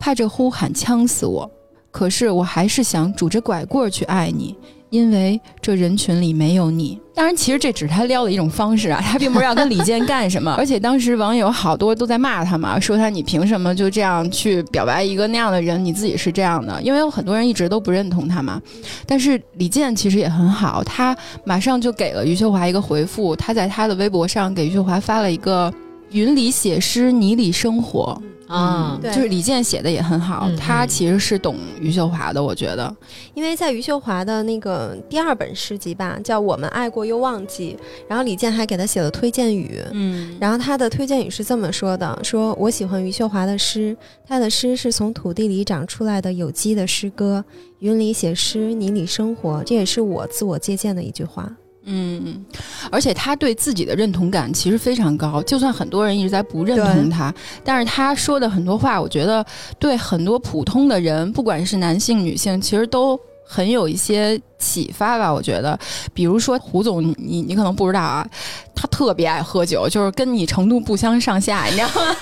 怕这呼喊呛死我。可是我还是想拄着拐棍去爱你。因为这人群里没有你，当然，其实这只是他撩的一种方式啊，他并不是要跟李健干什么。而且当时网友好多都在骂他嘛，说他你凭什么就这样去表白一个那样的人？你自己是这样的，因为有很多人一直都不认同他嘛。但是李健其实也很好，他马上就给了余秀华一个回复，他在他的微博上给余秀华发了一个“云里写诗，泥里生活”。啊，就是李健写的也很好，他其实是懂余秀华的，我觉得，因为在余秀华的那个第二本诗集吧，叫《我们爱过又忘记》，然后李健还给他写了推荐语，嗯，然后他的推荐语是这么说的：说我喜欢余秀华的诗，他的诗是从土地里长出来的有机的诗歌，云里写诗，泥里生活，这也是我自我借鉴的一句话。嗯，而且他对自己的认同感其实非常高，就算很多人一直在不认同他，但是他说的很多话，我觉得对很多普通的人，不管是男性女性，其实都很有一些启发吧。我觉得，比如说胡总，你你可能不知道啊，他特别爱喝酒，就是跟你程度不相上下，你知道吗？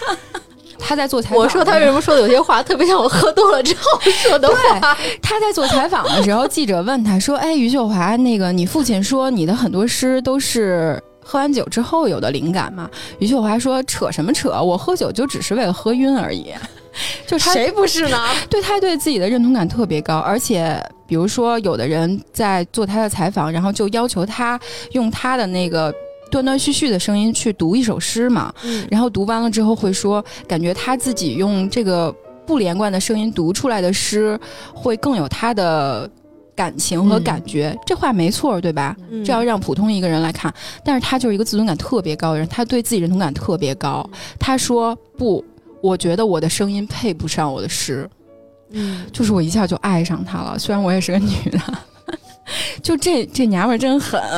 他在做采访，我说他为什么说的有些话特别像我喝多了之后说的话？他在做采访的时候，记者问他说：“哎，余秀华，那个你父亲说你的很多诗都是喝完酒之后有的灵感嘛？”余秀华说：“扯什么扯？我喝酒就只是为了喝晕而已。”就他谁不是呢？对他对自己的认同感特别高，而且比如说有的人在做他的采访，然后就要求他用他的那个。断断续续的声音去读一首诗嘛，然后读完了之后会说，感觉他自己用这个不连贯的声音读出来的诗，会更有他的感情和感觉。这话没错，对吧？这要让普通一个人来看，但是他就是一个自尊感特别高的人，他对自己认同感特别高。他说不，我觉得我的声音配不上我的诗，嗯，就是我一下就爱上他了。虽然我也是个女的，就这这娘们儿真狠。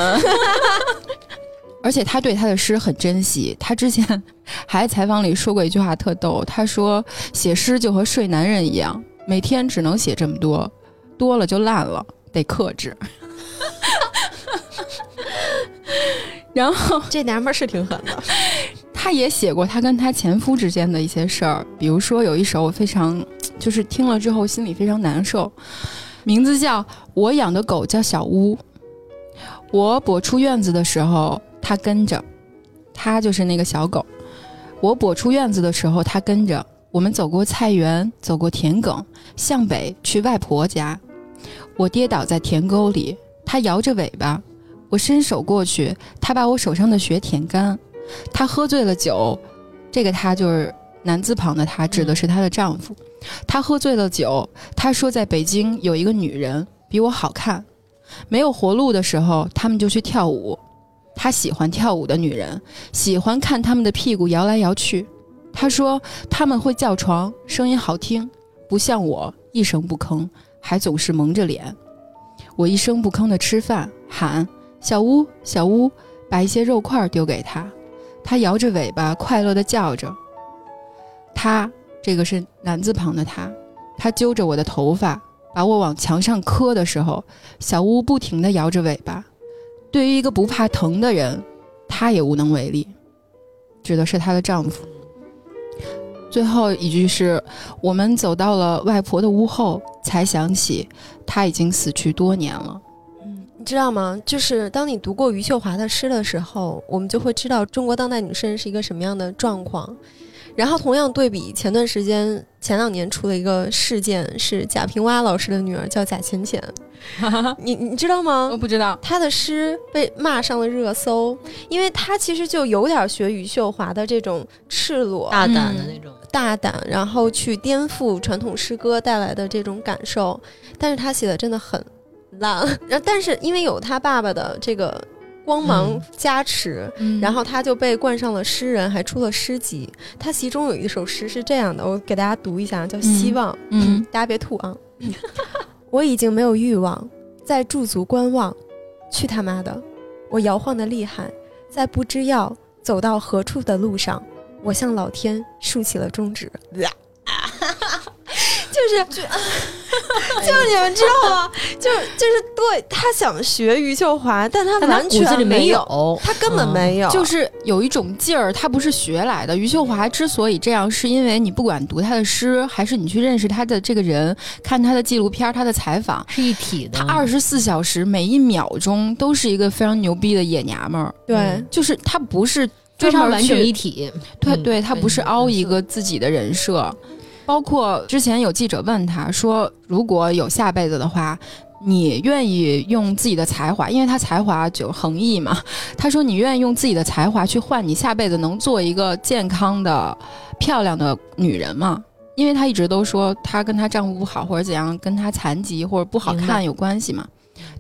而且他对他的诗很珍惜。他之前还在采访里说过一句话特逗，他说：“写诗就和睡男人一样，每天只能写这么多，多了就烂了，得克制。”然后这娘们儿是挺狠的。他也写过他跟他前夫之间的一些事儿，比如说有一首我非常就是听了之后心里非常难受，名字叫《我养的狗叫小乌》，我跛出院子的时候。他跟着，他就是那个小狗。我跛出院子的时候，他跟着。我们走过菜园，走过田埂，向北去外婆家。我跌倒在田沟里，他摇着尾巴。我伸手过去，他把我手上的血舔干。他喝醉了酒，这个他就是男字旁的他，指的是她的丈夫。他喝醉了酒，他说在北京有一个女人比我好看。没有活路的时候，他们就去跳舞。他喜欢跳舞的女人，喜欢看他们的屁股摇来摇去。他说他们会叫床，声音好听，不像我一声不吭，还总是蒙着脸。我一声不吭的吃饭，喊小乌小乌，把一些肉块丢给他。他摇着尾巴，快乐的叫着。他这个是男字旁的他，他揪着我的头发，把我往墙上磕的时候，小乌不停地摇着尾巴。对于一个不怕疼的人，她也无能为力，指的是她的丈夫。最后一句是：我们走到了外婆的屋后，才想起她已经死去多年了。嗯，你知道吗？就是当你读过余秀华的诗的时候，我们就会知道中国当代女生是一个什么样的状况。然后同样对比，前段时间前两年出的一个事件，是贾平凹老师的女儿叫贾浅浅，你你知道吗？我不知道，她的诗被骂上了热搜，因为她其实就有点学余秀华的这种赤裸、大胆的那种大胆，然后去颠覆传统诗歌带来的这种感受，但是她写的真的很烂。然后，但是因为有他爸爸的这个。光芒加持，然后他就被冠上了诗人，还出了诗集。他其中有一首诗是这样的，我给大家读一下，叫《希望》。嗯，大家别吐啊！我已经没有欲望再驻足观望，去他妈的！我摇晃的厉害，在不知要走到何处的路上，我向老天竖起了中指。就是就 就你们知道吗？就就是对他想学余秀华，但他完全没有，他根本没有，就是有一种劲儿，他不是学来的。余秀华之所以这样，是因为你不管读他的诗，还是你去认识他的这个人，看他的纪录片、他的采访，是一体的。他二十四小时每一秒钟都是一个非常牛逼的野娘们儿。对，就是他不是非常完整一体。对，对他不是凹一个自己的人设。包括之前有记者问他说：“如果有下辈子的话，你愿意用自己的才华？因为他才华就横溢嘛。他说你愿意用自己的才华去换你下辈子能做一个健康的、漂亮的女人吗？因为他一直都说她跟她丈夫不好或者怎样，跟她残疾或者不好看有关系嘛。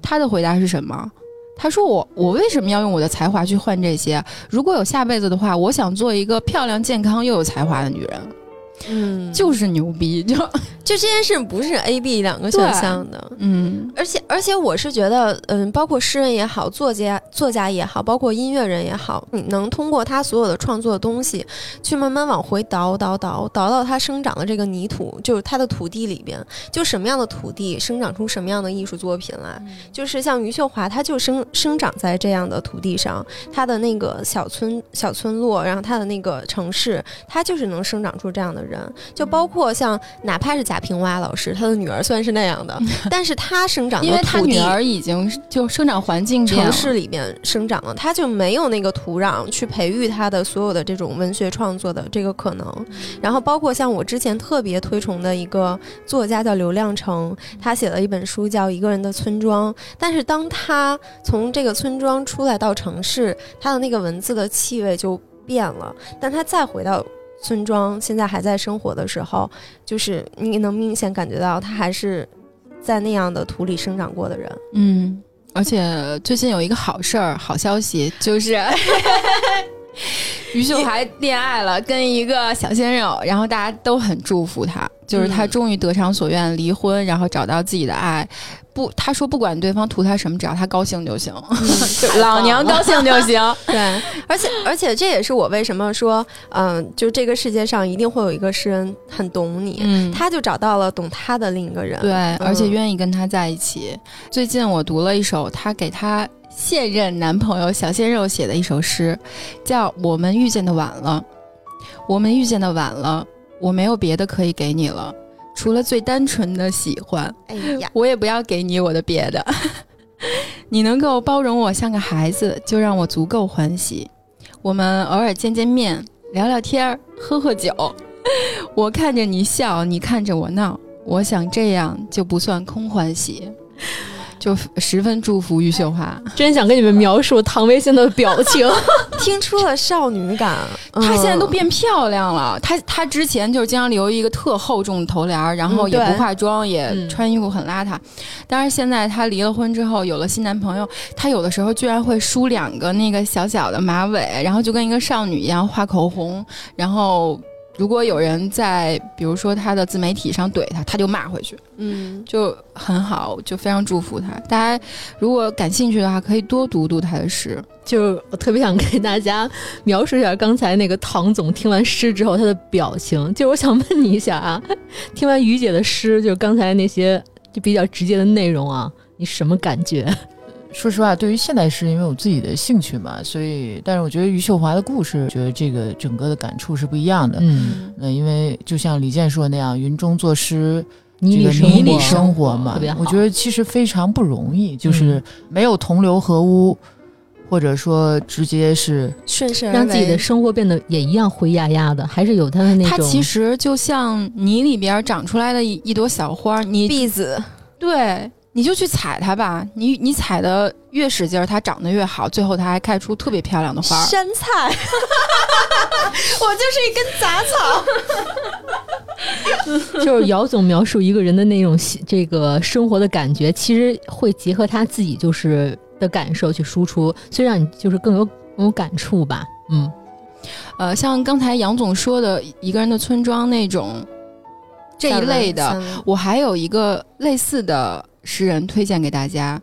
他的回答是什么？他说我我为什么要用我的才华去换这些？如果有下辈子的话，我想做一个漂亮、健康又有才华的女人。”嗯，就是牛逼，就。就这件事不是 A、B 两个选项的。嗯。而且而且，我是觉得，嗯，包括诗人也好，作家作家也好，包括音乐人也好，你能通过他所有的创作的东西，去慢慢往回倒倒倒倒到他生长的这个泥土，就是他的土地里边，就什么样的土地生长出什么样的艺术作品来。就是像余秀华，他就生生长在这样的土地上，他的那个小村小村落，然后他的那个城市，他就是能生长出这样的人。就包括像哪怕是贾平凹老师，他的女儿虽然是那样的，但是他生长的因为他女儿已经就生长环境城市里面生长了，他就没有那个土壤去培育他的所有的这种文学创作的这个可能。然后包括像我之前特别推崇的一个作家叫刘亮程，他写了一本书叫《一个人的村庄》，但是当他从这个村庄出来到城市，他的那个文字的气味就变了。但他再回到村庄，现在还在生活的时候，就是你能明显感觉到他还是在那样的土里生长过的人。嗯，而且最近有一个好事儿、好消息，就是 于秀华恋爱了，跟一个小鲜肉，然后大家都很祝福他，就是他嗯终于得偿所愿，离婚，然后找到自己的爱。不，他说不管对方图他什么，只要他高兴就行，就老娘高兴就行。对，而且而且这也是我为什么说，嗯、就这个世界上一定会有一个诗人很懂你，嗯，他就找到了懂他的另一个人。对，而且嗯愿意跟他在一起。最近我读了一首他给他现任男朋友小鲜肉写的一首诗，叫《我们遇见的晚了》。我们遇见的晚了，我没有别的可以给你了，除了最单纯的喜欢。哎呀，我也不要给你我的别的。你能够包容我像个孩子，就让我足够欢喜。我们偶尔见见面，聊聊天儿，喝喝酒。我看着你笑，你看着我闹，我想这样就不算空欢喜。就十分祝福余秀华，真想跟你们描述唐薇现在的表情。听出了少女感。她现在都嗯变漂亮了。她她之前就是经常留一个特厚重的头帘儿，然后嗯也不化妆，也嗯穿衣服很邋遢。但是现在她离了婚之后，有了新男朋友，她有的时候居然会梳两个那个小小的马尾，然后就跟一个少女一样画口红，然后。如果有人在，比如说他的自媒体上怼他，他就骂回去，嗯，就很好，就非常祝福他。大家如果感兴趣的话，可以多读读他的诗。就是我特别想给大家描述一下刚才那个唐总听完诗之后他的表情。就是我想问你一下啊，听完于姐的诗，就是刚才那些就比较直接的内容啊，你什么感觉？说实话，对于现代诗，因为我自己的兴趣嘛，所以，但是我觉得余秀华的故事，觉得这个整个的感触是不一样的。嗯，那因为就像李健说的那样，云中作诗，泥里生活生活嘛特别，好我觉得其实非常不容易，就是没有同流合污，或者说直接是顺势让自己的生活变得也一样灰压压的，还是有他的那种。它其实就像泥里边长出来的一一朵小花，你婢子。对，你就去采它吧。你你采的越使劲儿，它长得越好，最后它还开出特别漂亮的花儿。山菜，我就是一根杂草。就是姚总描述一个人的那种这个生活的感觉，其实会结合他自己就是的感受去输出，所以让你就是更有更有感触吧。嗯，呃，像刚才杨总说的一个人的村庄那种这一类的，我还有一个类似的诗人推荐给大家，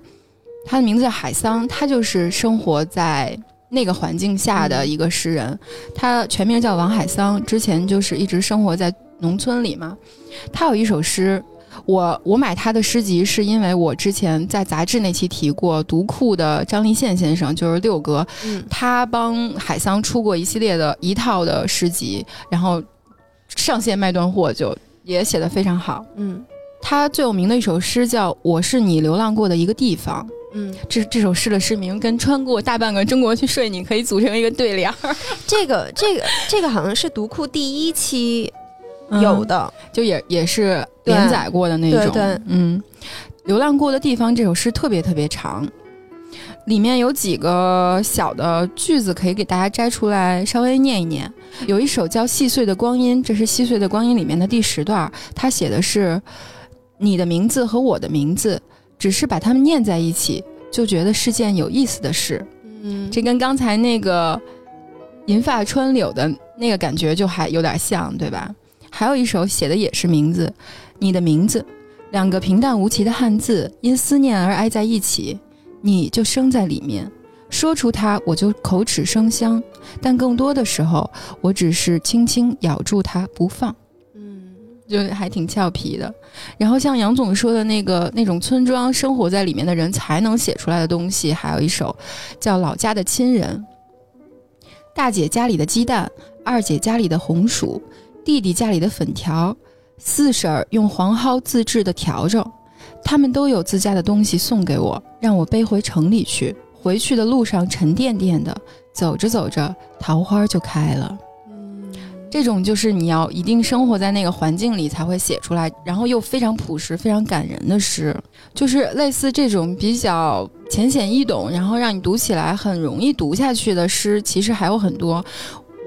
他的名字叫海桑，他就是生活在那个环境下的一个诗人，他全名叫王海桑，之前就是一直生活在农村里嘛。他有一首诗，我我买他的诗集是因为我之前在杂志那期提过，读库的张立宪先生就是六哥，嗯他帮海桑出过一系列的一套的诗集，然后上线卖断货就也写得非常好。嗯他最有名的一首诗叫《我是你流浪过的一个地方》，嗯，这这首诗的诗名跟“穿过大半个中国去睡你”可以组成一个对联儿。这个这个这个好像是读库第一期有的，就也也是连载过的那种。对对嗯，流浪过的地方这首诗特别特别长，里面有几个小的句子可以给大家摘出来稍微念一念。有一首叫《细碎的光阴》，这是《细碎的光阴》里面的第十段，他写的是你的名字和我的名字，只是把它们念在一起，就觉得是件有意思的事。嗯，这跟刚才那个银发川柳的那个感觉就还有点像，对吧？还有一首写的也是名字，你的名字，两个平淡无奇的汉字，因思念而挨在一起，你就生在里面。说出它，我就口齿生香，但更多的时候，我只是轻轻咬住它不放。就还挺俏皮的。然后像杨总说的那个那种村庄生活在里面的人才能写出来的东西，还有一首叫《老家的亲人》。大姐家里的鸡蛋，二姐家里的红薯，弟弟家里的粉条，四婶儿用黄蒿自制的笤帚，他们都有自家的东西送给我，让我背回城里去。回去的路上沉甸甸的，走着走着，桃花就开了。这种就是你要一定生活在那个环境里才会写出来，然后又非常朴实、非常感人的诗，就是类似这种比较浅显易懂，然后让你读起来很容易读下去的诗，其实还有很多。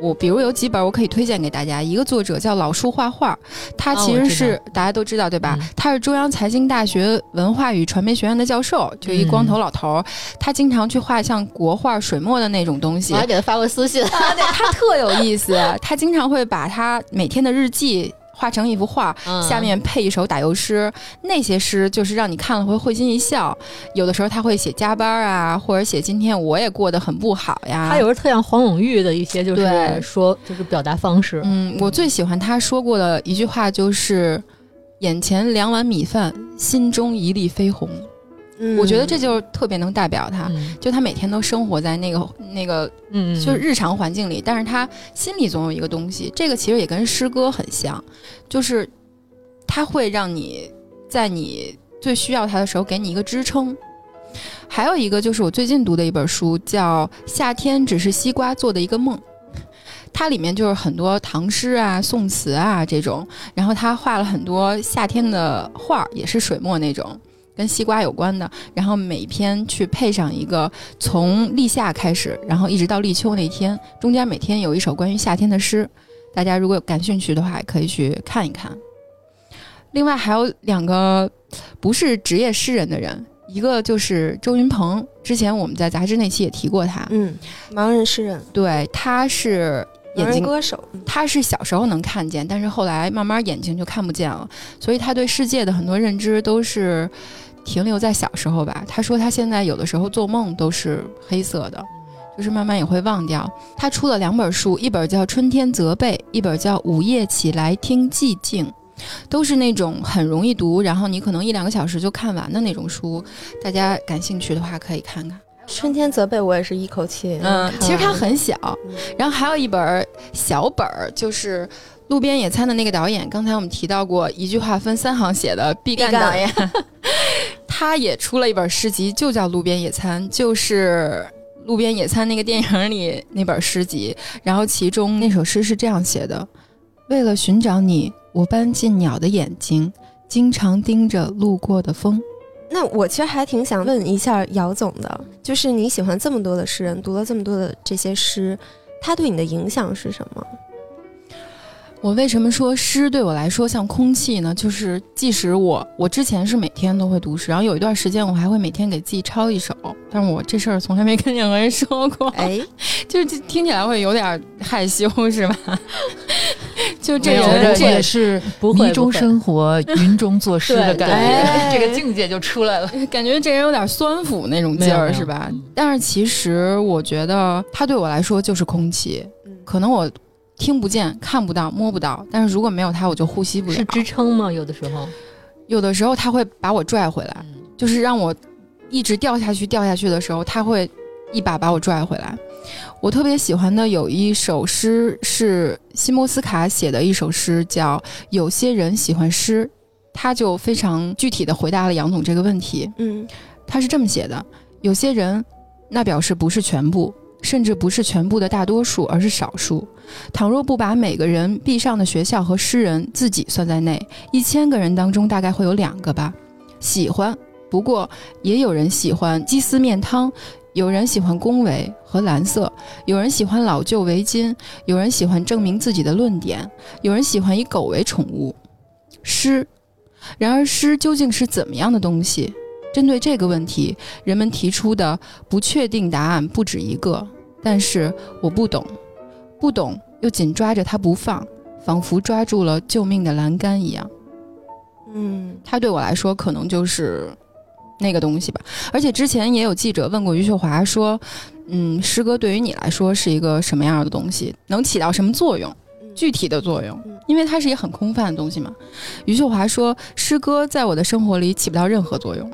我比如有几本我可以推荐给大家，一个作者叫老树画画，他其实是、大家都知道对吧？嗯他是中央财经大学文化与传媒学院的教授，就一光头老头儿，他经常去画像国画、水墨的那种东西我。还给他发过私信，他特有意思，他经常会把他每天的日记画成一幅画，嗯下面配一首打油诗。那些诗就是让你看了会会心一笑。有的时候他会写加班啊，或者写今天我也过得很不好呀。他有时候特像黄永玉的一些，就是对说就是表达方式。嗯，我最喜欢他说过的一句话就是。眼前两碗米饭，心中一粒绯红。嗯我觉得这就是特别能代表他，嗯就他每天都生活在那个那个嗯，就是日常环境里，但是他心里总有一个东西，这个其实也跟诗歌很像，就是他会让你在你最需要他的时候给你一个支撑。还有一个就是我最近读的一本书，叫《夏天只是西瓜做的一个梦》，它里面就是很多唐诗啊、宋词啊这种，然后他画了很多夏天的画儿，也是水墨那种。跟西瓜有关的，然后每篇去配上一个从立夏开始，然后一直到立秋那天，中间每天有一首关于夏天的诗，大家如果有感兴趣的话，可以去看一看。另外还有两个不是职业诗人的人，一个就是周云鹏，之前我们在杂志那期也提过他，嗯，盲人诗人，对，他是眼睛歌手，嗯他是小时候能看见，但是后来慢慢眼睛就看不见了，所以他对世界的很多认知都是停留在小时候吧。他说他现在有的时候做梦都是黑色的，就是慢慢也会忘掉。他出了两本书，一本叫《春天责备》，一本叫《午夜起来听寂静》。都是那种很容易读，然后你可能一两个小时就看完的那种书，大家感兴趣的话可以看看。春天责备我也是一口气，嗯，其实它很小，然后还有一本小本儿，就是《路边野餐》的那个导演，刚才我们提到过，一句话分三行写的毕赣导演，他也出了一本诗集，就叫《路边野餐》，就是《路边野餐》那个电影里那本诗集，然后其中那首诗是这样写的：为了寻找你，我搬进鸟的眼睛，经常盯着路过的风。那我其实还挺想问一下姚总的，就是你喜欢这么多的诗人，读了这么多的这些诗，他对你的影响是什么？我为什么说诗对我来说像空气呢？就是即使我我之前是每天都会读诗，然后有一段时间我还会每天给自己抄一首，但是我这事儿从来没跟任何人说过，哎，就是听起来会有点害羞，是吧？就这种这也是不会迷中生活，云中作诗的感觉，对 这个境界就出来了。感觉这人有点酸腐那种劲儿，是吧嗯？但是其实我觉得他对我来说就是空气，嗯可能我听不见、看不到、摸不到，但是如果没有它，我就呼吸不了是。支撑吗？有的时候，有的时候它会把我拽回来，就是让我一直掉下去、掉下去的时候，它会一把把我拽回来。我特别喜欢的有一首诗是西莫斯卡写的一首诗，叫《有些人喜欢诗》，他就非常具体的回答了杨总这个问题。嗯他是这么写的：有些人，那表示不是全部，甚至不是全部的大多数，而是少数。倘若不把每个人必上的学校和诗人自己算在内，一千个人当中大概会有两个吧喜欢。不过也有人喜欢鸡丝面汤，有人喜欢恭维和蓝色，有人喜欢老旧围巾，有人喜欢证明自己的论点，有人喜欢以狗为宠物。诗，然而诗究竟是怎么样的东西？针对这个问题，人们提出的不确定答案不止一个，但是我不懂，不懂又紧抓着它不放，仿佛抓住了救命的栏杆一样。嗯它对我来说可能就是那个东西吧。而且之前也有记者问过余秀华说，嗯，诗歌对于你来说是一个什么样的东西，能起到什么作用？具体的作用嗯，因为它是一个很空泛的东西嘛。余秀华说，诗歌在我的生活里起不到任何作用，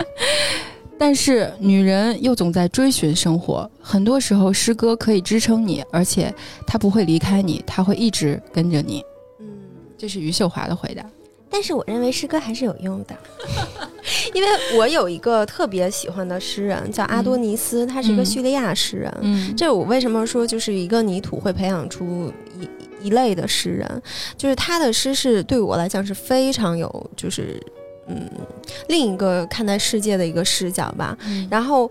但是女人又总在追寻生活，很多时候诗歌可以支撑你，而且它不会离开你，它会一直跟着你。嗯。这是余秀华的回答。但是我认为诗歌还是有用的，因为我有一个特别喜欢的诗人叫阿多尼斯，他是一个嗯叙利亚诗人。嗯，这我为什么说就是一个泥土会培养出一一类的诗人，就是他的诗是对我来讲是非常有就是嗯另一个看待世界的一个视角吧。嗯然后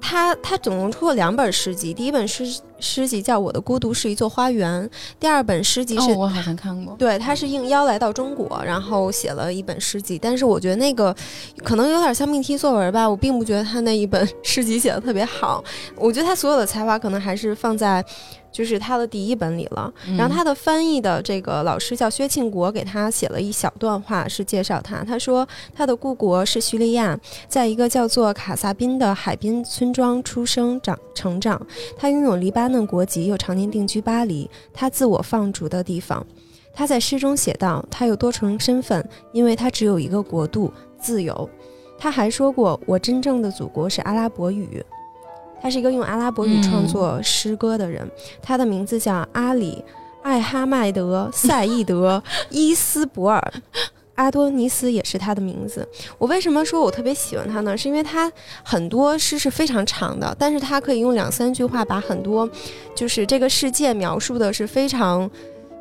他他总共出了两本诗集，第一本诗诗集叫《我的孤独是一座花园》，第二本诗集是、哦，我好像看过。对，他是应邀来到中国，然后写了一本诗集，但是我觉得那个可能有点像命题作文吧，我并不觉得他那一本 诗集写的特别好，我觉得他所有的才华可能还是放在就是他的第一本里了。嗯然后他的翻译的这个老师叫薛庆国，给他写了一小段话，是介绍他。他说他的故国是叙利亚，在一个叫做卡萨宾的海滨村庄出生长成长。他拥有黎巴嫩国籍，又常年定居巴黎，他自我放逐的地方。他在诗中写道：“他有多重身份，因为他只有一个国度——自由。”他还说过：“我真正的祖国是阿拉伯语。”他是一个用阿拉伯语创作诗歌的人。他的名字叫阿里·艾哈迈德·赛义德· 伊斯伯尔。阿多尼斯也是他的名字。我为什么说我特别喜欢他呢？是因为他很多诗是非常长的，但是他可以用两三句话把很多就是这个世界描述的是非常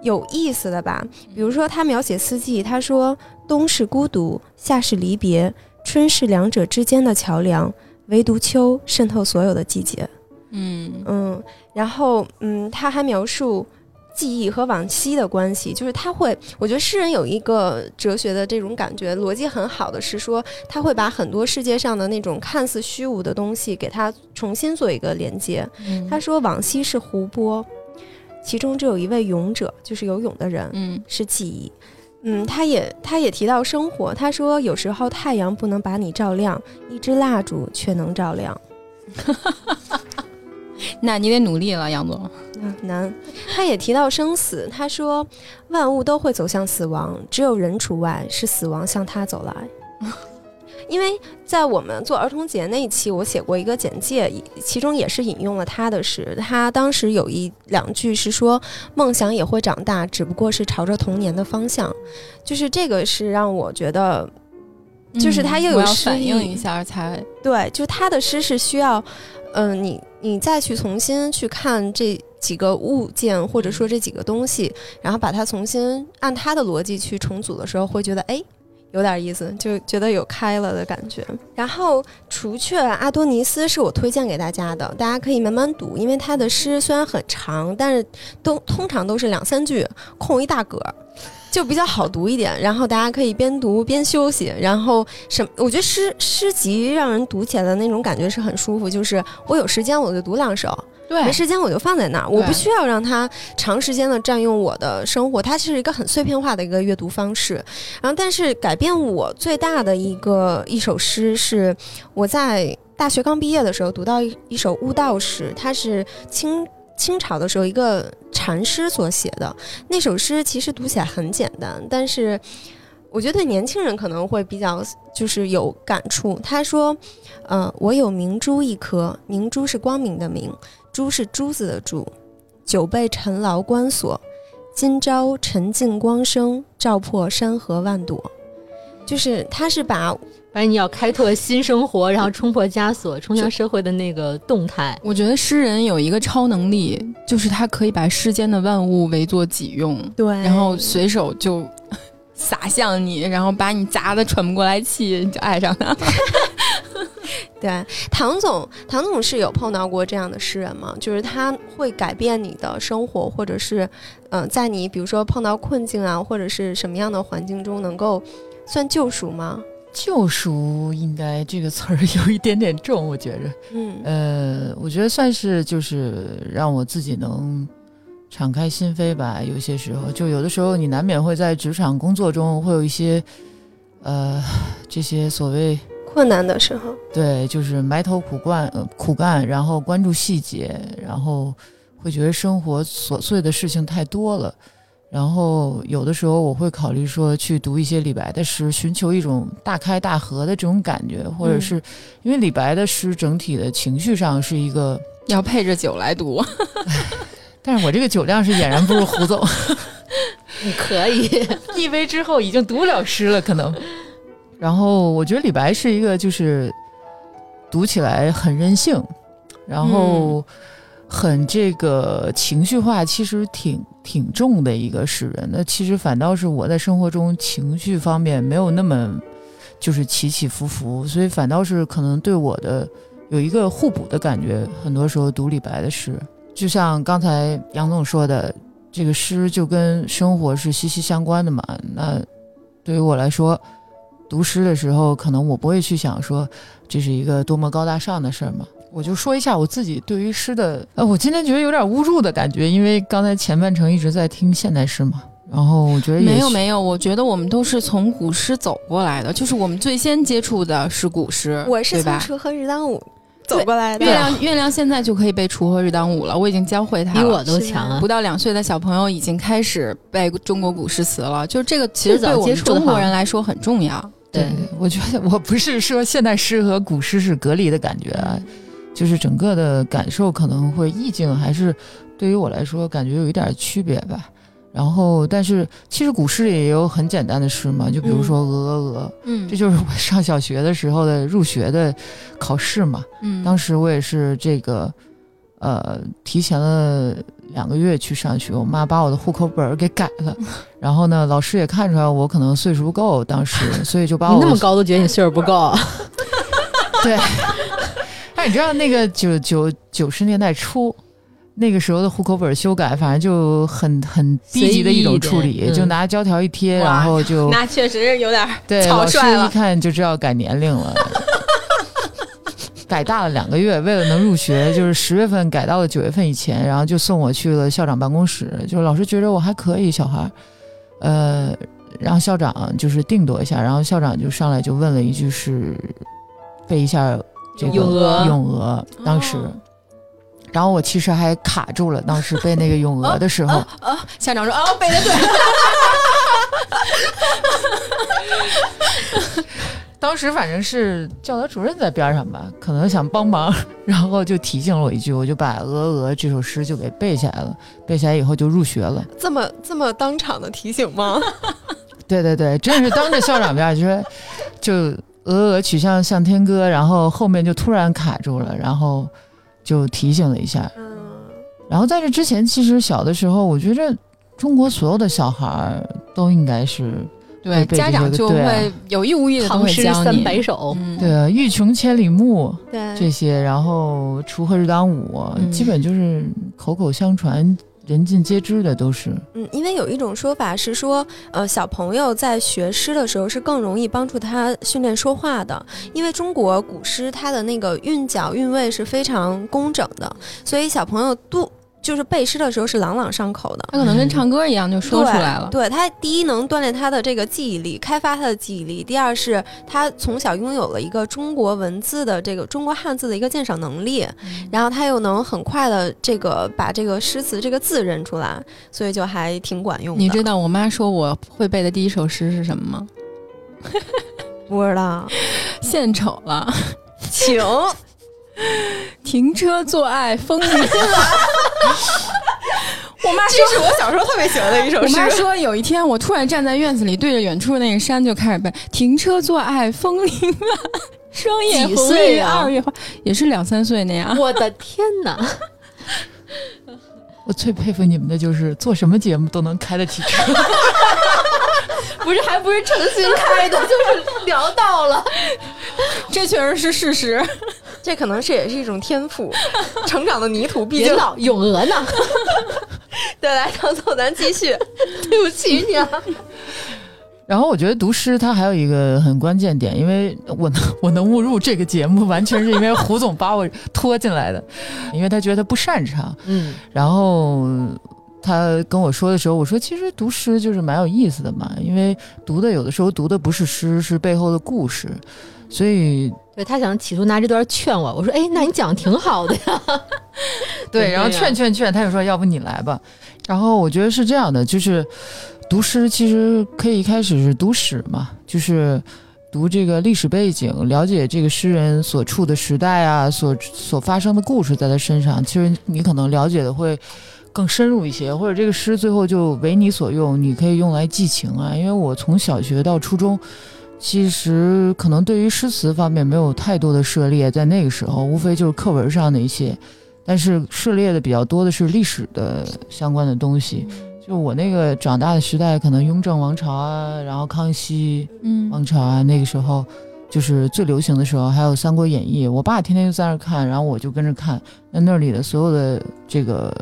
有意思的吧。比如说，他描写四季，他说冬是孤独，夏是离别，春是两者之间的桥梁，唯独秋渗透所有的季节。嗯嗯，然后嗯，他还描述记忆和往昔的关系，就是他会，我觉得诗人有一个哲学的这种感觉，逻辑很好的是说，他会把很多世界上的那种看似虚无的东西，给它重新做一个连接。嗯他说，往昔是湖泊，其中只有一位勇者，就是游泳的人，嗯是记忆。嗯，他也他也提到生活，他说有时候太阳不能把你照亮，一支蜡烛却能照亮。那你得努力了，杨总。嗯，难。他也提到生死，他说万物都会走向死亡，只有人除外，是死亡向他走来。因为在我们做儿童节那一期，我写过一个简介，其中也是引用了他的诗。他当时有一两句是说：“梦想也会长大，只不过是朝着童年的方向。”就是这个是让我觉得，就是他又有反应一下才对，就他的诗是需要，嗯、你你再去重新去看这几个物件，或者说这几个东西，然后把它重新按他的逻辑去重组的时候，会觉得哎。有点意思，就觉得有开了的感觉。然后，除却阿多尼斯是我推荐给大家的，大家可以慢慢读，因为他的诗虽然很长，但是都通常都是两三句，空一大格，就比较好读一点。然后大家可以边读边休息。然后什，我觉得诗诗集让人读起来的那种感觉是很舒服，就是我有时间我就读两首，对没时间我就放在那儿，我不需要让它长时间的占用我的生活，它是一个很碎片化的一个阅读方式。然后，但是改变我最大的一个一首诗是我在大学刚毕业的时候读到一一首悟道诗，它是清。清朝的时候，一个禅师所写的那首诗，其实读起来很简单，但是我觉得对年轻人可能会比较就是有感触。他说：“呃，我有明珠一颗，明珠是光明的明，珠是珠子的珠，久被尘劳关锁，今朝沉尽光生，照破山河万朵。”就是他是把反正你要开拓新生活，然后冲破枷锁，冲向社会的那个动态。我觉得诗人有一个超能力，就是他可以把世间的万物为作己用，对，然后随手就 洒向你，然后把你砸的喘不过来气，你就爱上他。对，唐总，唐总是有碰到过这样的诗人吗？就是他会改变你的生活，或者是，嗯、在你比如说碰到困境啊，或者是什么样的环境中，能够算救赎吗？救赎应该这个词儿 有一点点重，我觉着。嗯呃，我觉得算是就是让我自己能敞开心扉吧。有些时候，就有的时候你难免会在职场工作中会有一些，呃，这些所谓困难的时候，对，就是埋头苦干，呃，苦干，然后关注细节，然后会觉得生活琐碎的事情太多了。然后有的时候我会考虑说去读一些李白的诗，寻求一种大开大合的这种感觉，或者是因为李白的诗整体的情绪上是一个，要配着酒来读。但是我这个酒量是俨然不如胡总，你可以，一杯之后已经读不了诗了，可能。然后我觉得李白是一个就是读起来很任性，然后很这个情绪化，其实挺挺重的一个诗人。那其实反倒是我在生活中情绪方面没有那么就是起起伏伏，所以反倒是可能对我的有一个互补的感觉。很多时候读李白的诗，就像刚才杨总说的，这个诗就跟生活是息息相关的嘛。那对于我来说，读诗的时候，可能我不会去想说这是一个多么高大上的事儿嘛。我就说一下我自己对于诗的，呃，我今天觉得有点误入的感觉，因为刚才前半程一直在听现代诗嘛，然后我觉得没有没有，我觉得我们都是从古诗走过来的，就是我们最先接触的是古诗，我是？从锄禾日当午走过来的。月亮月亮现在就可以背《锄禾日当午》了，我已经教会他了。比我都强啊不！到两岁的小朋友已经开始背中国古诗词了，就是这个其实对我们接触的话中国人来说很重要。对，我觉得我不是说现代诗和古诗是隔离的感觉啊，就是整个的感受可能会意境还是对于我来说感觉有一点区别吧。然后，但是其实古诗里也有很简单的诗嘛，就比如说《鹅鹅鹅》，嗯这就是我上小学的时候的入学的考试嘛。嗯当时我也是这个，呃，提前了两个月去上学，我妈把我的户口本儿给改了，然后呢，老师也看出来我可能岁数不够，当时，所以就把我你那么高都觉得你岁数不够，对。哎，你知道那个九九九十年代初，那个时候的户口本修改，反正就很很低级的一种处理，就拿胶条一贴，然后就那确实是有点儿对，草老师一看就知道改年龄了。改大了两个月，为了能入学，就是十月份改到了九月份以前，然后就送我去了校长办公室。就是老师觉得我还可以，小孩儿，呃，让校长就是定夺一下，然后校长就上来就问了一句是背一下这个咏鹅咏鹅，当时。然后我其实还卡住了，当时背那个咏鹅的时候，校长说：“哦，背的对。当时反正是教导主任在边上吧，可能想帮忙，然后就提醒了我一句，我就把《鹅鹅》这首诗就给背下来了。背下来以后就入学了。这么这么当场的提醒吗？对对对，真是当着校长面就说，就《鹅鹅曲项向天歌》，然后后面就突然卡住了，然后就提醒了一下。嗯，然后在这之前，其实小的时候，我觉着中国所有的小孩儿都应该是”对，家长就会有意无意的都唐诗会教你。三百首，嗯，对啊，欲穷千里目，对，这些，然后锄禾日当午，嗯。基本就是口口相传、人尽皆知的，都是。嗯，因为有一种说法是说，呃，小朋友在学诗的时候是更容易帮助他训练说话的，因为中国古诗它的那个韵脚韵味是非常工整的，所以小朋友读就是背诗的时候是朗朗上口的。他可能跟唱歌一样就说出来了。对他，第一能锻炼他的这个记忆力，开发他的记忆力；第二是他从小拥有了一个中国文字的这个中国汉字的一个鉴赏能力，然后他又能很快的这个把这个诗词这个字认出来，所以就还挺管用的。你知道我妈说我会背的第一首诗是什么吗？不知道？献丑了，请停车坐爱枫林晚。我妈这，是我小时候特别喜欢的一首诗我妈。说有一天我突然站在院子里，对着远处那个山就开始背“停车坐爱枫林晚，霜叶红于二月花”，也是两三岁那样。我的天哪！我最佩服你们的就是做什么节目都能开得起车。不是，还不是诚心开的，就是聊到了。这确实是事实。这可能是也是一种天赋，成长的泥土，毕别竟闹咏鹅呢，对，来，唐总，咱继续。对不起你啊。然后我觉得读诗它还有一个很关键点，因为我能我能误入这个节目，完全是因为胡总把我拖进来的，因为他觉得他不擅长，嗯，然后他跟我说的时候，我说其实读诗就是蛮有意思的嘛，因为读的有的时候读的不是诗，是背后的故事，所以对他想企图拿这段劝我，我说：“哎，那你讲的挺好的呀。对，对然后劝劝劝，他就说要不你来吧。然后我觉得是这样的，就是读诗其实可以一开始是读史嘛，就是读这个历史背景，了解这个诗人所处的时代啊，所所发生的故事在他身上，其实你可能了解的会更深入一些，或者这个诗最后就为你所用，你可以用来寄情啊。因为我从小学到初中。其实可能对于诗词方面没有太多的涉猎，在那个时候，无非就是课文上的一些，但是涉猎的比较多的是历史的相关的东西。就我那个长大的时代，可能雍正王朝啊，然后康熙嗯王朝啊，那个时候就是最流行的时候，还有《三国演义》，我爸天天就在那看，然后我就跟着看。那那里的所有的这个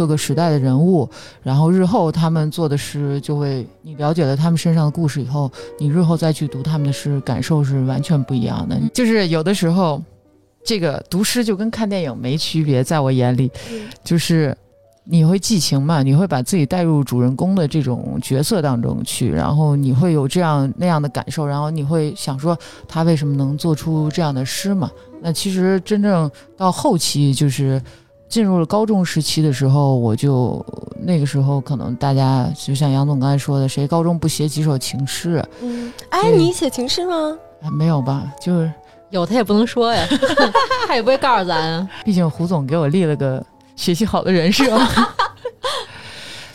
各个时代的人物，然后日后他们做的诗，就会你了解了他们身上的故事以后，你日后再去读他们的诗，感受是完全不一样的。就是有的时候，这个读诗就跟看电影没区别，在我眼里，就是你会寄情嘛，你会把自己带入主人公的这种角色当中去，然后你会有这样那样的感受，然后你会想说他为什么能做出这样的诗嘛？那其实真正到后期就是。进入了高中时期的时候，我就那个时候可能大家就像杨总刚才说的，谁高中不写几首情诗啊？嗯，哎，你写情诗吗？啊没有吧？就是”有他也不能说呀，他也不会告诉咱啊。毕竟胡总给我立了个学习好的人设。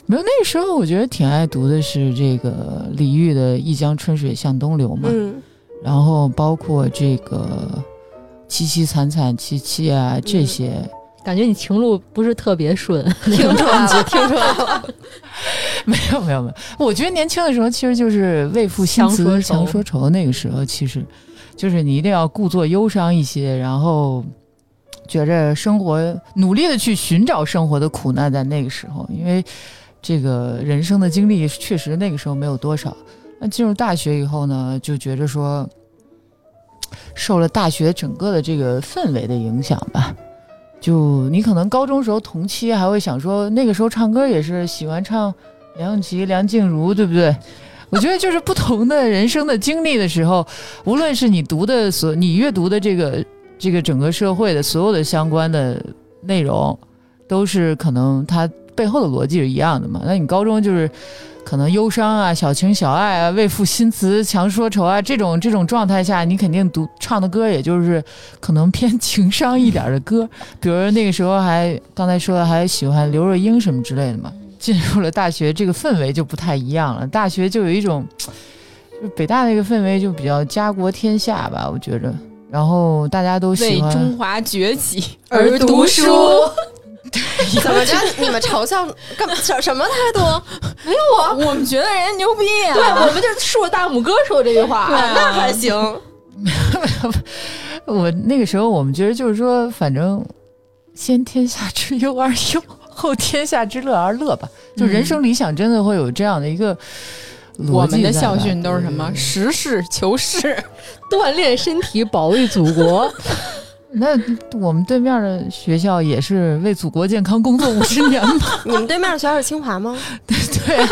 没有，那个时候我觉得挺爱读的是这个李煜的“一江春水向东流”嘛，嗯，然后包括这个“凄凄惨惨戚戚”啊这些，感觉你情路不是特别顺，听出来了，听出来了。没有没有没有，我觉得年轻的时候其实就是为赋新词强说愁强说愁，那个时候其实就是你一定要故作忧伤一些，然后觉着生活努力的去寻找生活的苦难，在那个时候，因为这个人生的经历确实那个时候没有多少。那进入大学以后呢，就觉着说受了大学整个的这个氛围的影响吧。就你可能高中时候同期还会想说，那个时候唱歌也是喜欢唱梁咏琪、梁静茹，对不对？我觉得就是不同的人生的经历的时候，无论是你读的所，你阅读的这个这个整个社会的所有的相关的内容，都是可能它背后的逻辑是一样的嘛。那你高中就是可能忧伤啊、小情小爱啊、为赋新词强说愁啊这种这种状态下，你肯定读唱的歌也就是可能偏情商一点的歌，比如那个时候还刚才说的还喜欢刘若英什么之类的嘛。进入了大学，这个氛围就不太一样了。大学就有一种，就北大那个氛围就比较家国天下吧，我觉着。然后大家都喜欢为中华崛起而读读书 怎么着？你们嘲笑干嘛？什什么态度？我们觉得人家牛逼啊！对，我们就竖着大拇哥说这句话。对啊那还行。我那个时候，我们觉得就是说，反正先天下之忧而忧，后天下之乐而乐吧。就人生理想真的会有这样的一个我们的校训都是什么？实事求是。锻炼身体，保卫祖国。那我们对面的学校也是为祖国健康工作五十年嘛？你们对面的学校是清华吗？对、啊。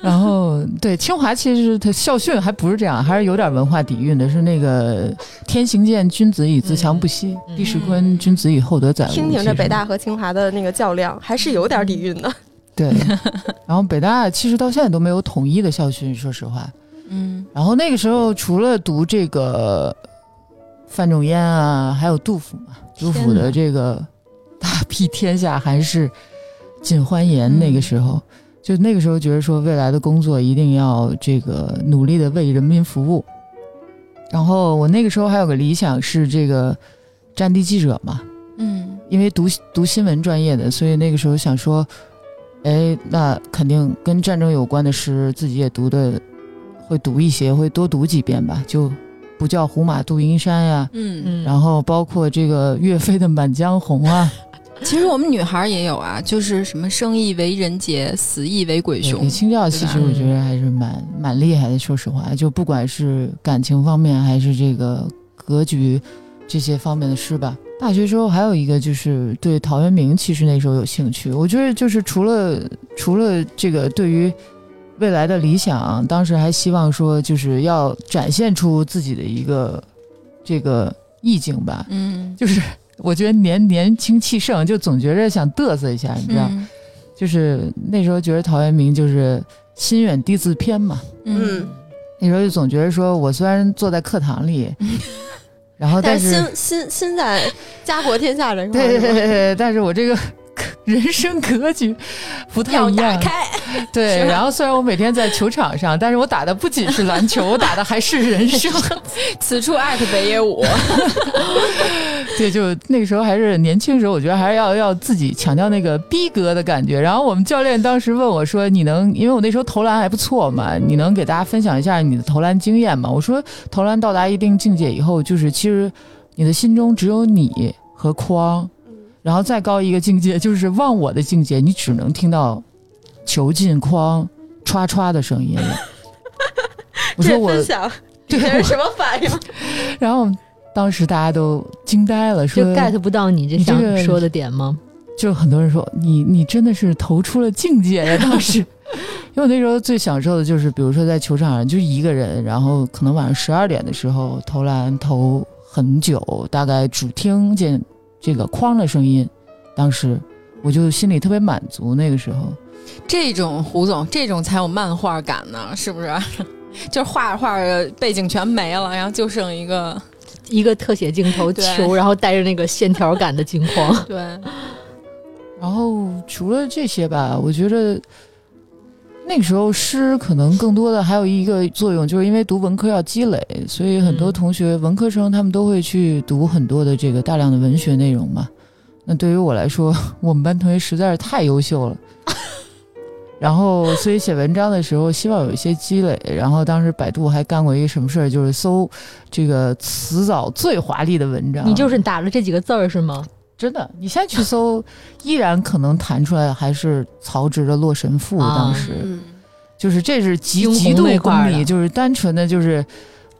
然后，对清华其实它校训还不是这样，还是有点文化底蕴的，是那个“天行健，君子以自强不息；嗯地势坤，君子以厚德载物。”听听这北大和清华的那个较量，还是有点底蕴的。对，然后北大其实到现在都没有统一的校训，说实话。嗯，然后那个时候除了读这个范仲淹啊，还有杜甫嘛，杜甫的这个“大庇天下寒士尽欢颜”，嗯那个时候、就那个时候觉得说未来的工作一定要这个努力的为人民服务。然后我那个时候还有个理想是这个战地记者嘛，嗯。因为读读新闻专业的，所以那个时候想说，哎，那肯定跟战争有关的诗，自己也读的会读一些，会多读几遍吧，就不叫胡马度阴山呀，嗯，嗯，然后包括这个岳飞的《满江红》啊，其实我们女孩也有啊，就是什么生亦为人杰，死亦为鬼雄对。清教其实我觉得还是蛮蛮厉害的，说实话，就不管是感情方面，还是这个格局这些方面的诗吧。大学时候还有一个就是对陶渊明，其实那时候有兴趣。我觉得就是除了除了这个对于未来的理想，当时还希望说就是要展现出自己的一个这个意境吧。嗯，就是我觉得年年轻气盛，就总觉着想嘚瑟一下，你知道？嗯就是那时候觉得陶渊明就是心远地自偏嘛。嗯，那时候就总觉得说，我虽然坐在课堂里，然后但但是心心心在家国天下人，对对对对对，但是我这个 人生格局不太要一样。打开，对，然后虽然我每天在球场上，但是我打的不仅是篮球，我打的还是人生。此处艾特北野武。对，就那个时候还是年轻时候，我觉得还是要要自己强调那个逼格的感觉。然后我们教练当时问我说：“你能，因为我那时候投篮还不错嘛，你能给大家分享一下你的投篮经验吗？”我说：“投篮到达一定境界以后，就是其实你的心中只有你和框，然后再高一个境界就是忘我的境界，你只能听到球进框歘歘的声音了。”我说我这分享对这是什么反应？然后当时大家都惊呆了，说就 get 不到你这想说的点吗？就很多人说你你真的是投出了境界呀！当时，因为我那时候最享受的就是，比如说在球场上就是一个人，然后可能晚上十二点的时候投篮投很久，大概只听见这个框的声音，当时我就心里特别满足。那个时候，这种胡总，这种才有漫画感呢，是不是？就是画着画着背景全没了，然后就剩一个一个特写镜头球，然后带着那个线条感的镜框。对，然后除了这些吧，我觉得那个时候诗可能更多的还有一个作用，就是因为读文科要积累，所以很多嗯同学、文科生他们都会去读很多的这个大量的文学内容嘛。那对于我来说，我们班同学实在是太优秀了。然后，所以写文章的时候，希望有一些积累。然后，当时百度还干过一个什么事儿，就是搜这个词藻最华丽的文章。你就是打了这几个字儿是吗？真的，你现在去搜，依然可能弹出来还是曹植的《洛神赋》。啊当时、嗯，就是这是极极度功利，就是单纯的就是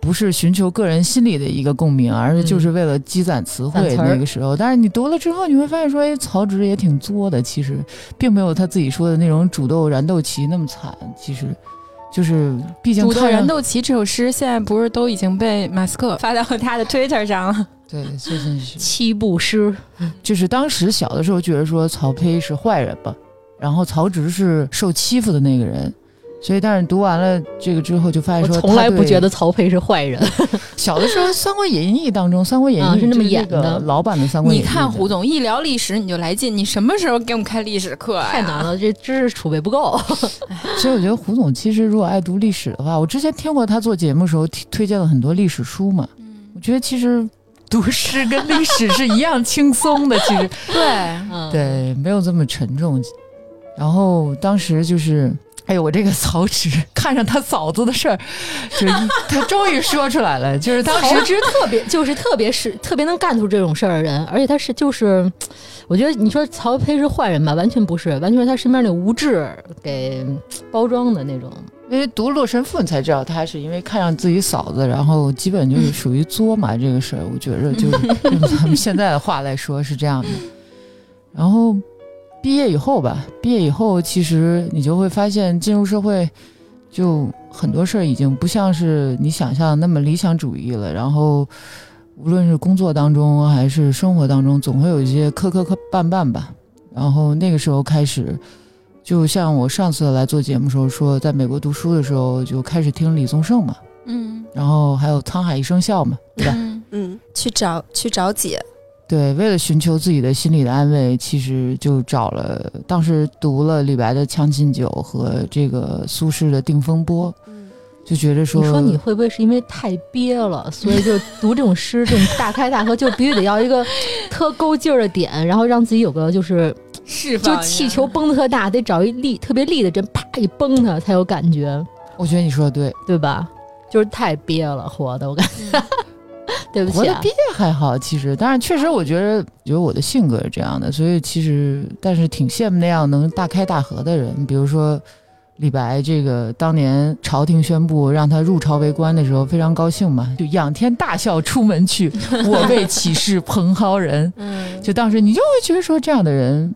不是寻求个人心理的一个共鸣，而是就是为了积攒词汇。那个时候，但是你读了之后，你会发现说，哎，曹植也挺作的，其实并没有他自己说的那种煮豆燃豆萁那么惨。其实就是，毕竟《煮豆燃豆萁》这首诗现在不是都已经被马斯克发到他的 Twitter 上了？对，最近是 七步诗，就是当时小的时候觉得说曹丕是坏人吧，然后曹植是受欺负的那个人，所以但是读完了这个之后就发现我说，从来不觉得曹丕是坏人。小的时候《三国演义》当中，《三国演义啊》是那么演的老版的《三国演义》。你看胡总一聊历史你就来劲，你什么时候给我们开历史课啊？太难了，这知识储备不够。所以我觉得胡总其实如果爱读历史的话，我之前听过他做节目的时候提推荐了很多历史书嘛，我觉得其实读诗跟历史是一样轻松的，其实。对，嗯，对，没有这么沉重。然后当时就是，哎呦，我这个曹植看上他嫂子的事儿，就是他终于说出来了，就是当曹时植特别就是特别是特别能干出这种事儿的人，而且他是就是，我觉得你说曹丕是坏人吧，完全不是，完全是他身边那无知给包装的那种。因为读《洛神赋》，你才知道他是因为看上自己嫂子，然后基本就是属于作嘛。这个事儿，我觉着就 是用咱们现在的话来说是这样的。然后毕业以后吧，毕业以后，其实你就会发现，进入社会，就很多事儿已经不像是你想象那么理想主义了。然后，无论是工作当中还是生活当中，总会有一些磕磕磕绊绊吧。然后那个时候开始，就像我上次来做节目的时候说，在美国读书的时候就开始听李宗盛嘛，嗯。然后还有《沧海一声笑》嘛，对吧？嗯嗯，去找去找解，对，为了寻求自己的心理的安慰，其实就找了，当时读了李白的《将进酒》和这个苏轼的《定风波》，就觉得说，你说你会不会是因为太憋了，所以就读这种诗，这种大开大合，就必须得要一个特够劲儿的点，然后让自己有个就是就释放气球崩的特大，得找一立特别立的针，啪一崩它才有感觉，我觉得你说的对，对吧？就是太憋了，活的我感觉。对不起、啊，活的憋还好，其实，但是确实我觉得，觉得我的性格是这样的，所以其实，但是挺羡慕那样能大开大合的人，比如说李白这个当年朝廷宣布让他入朝为官的时候，非常高兴嘛，就仰天大笑出门去，我辈岂是蓬蒿人？嗯，就当时你就会觉得说，这样的人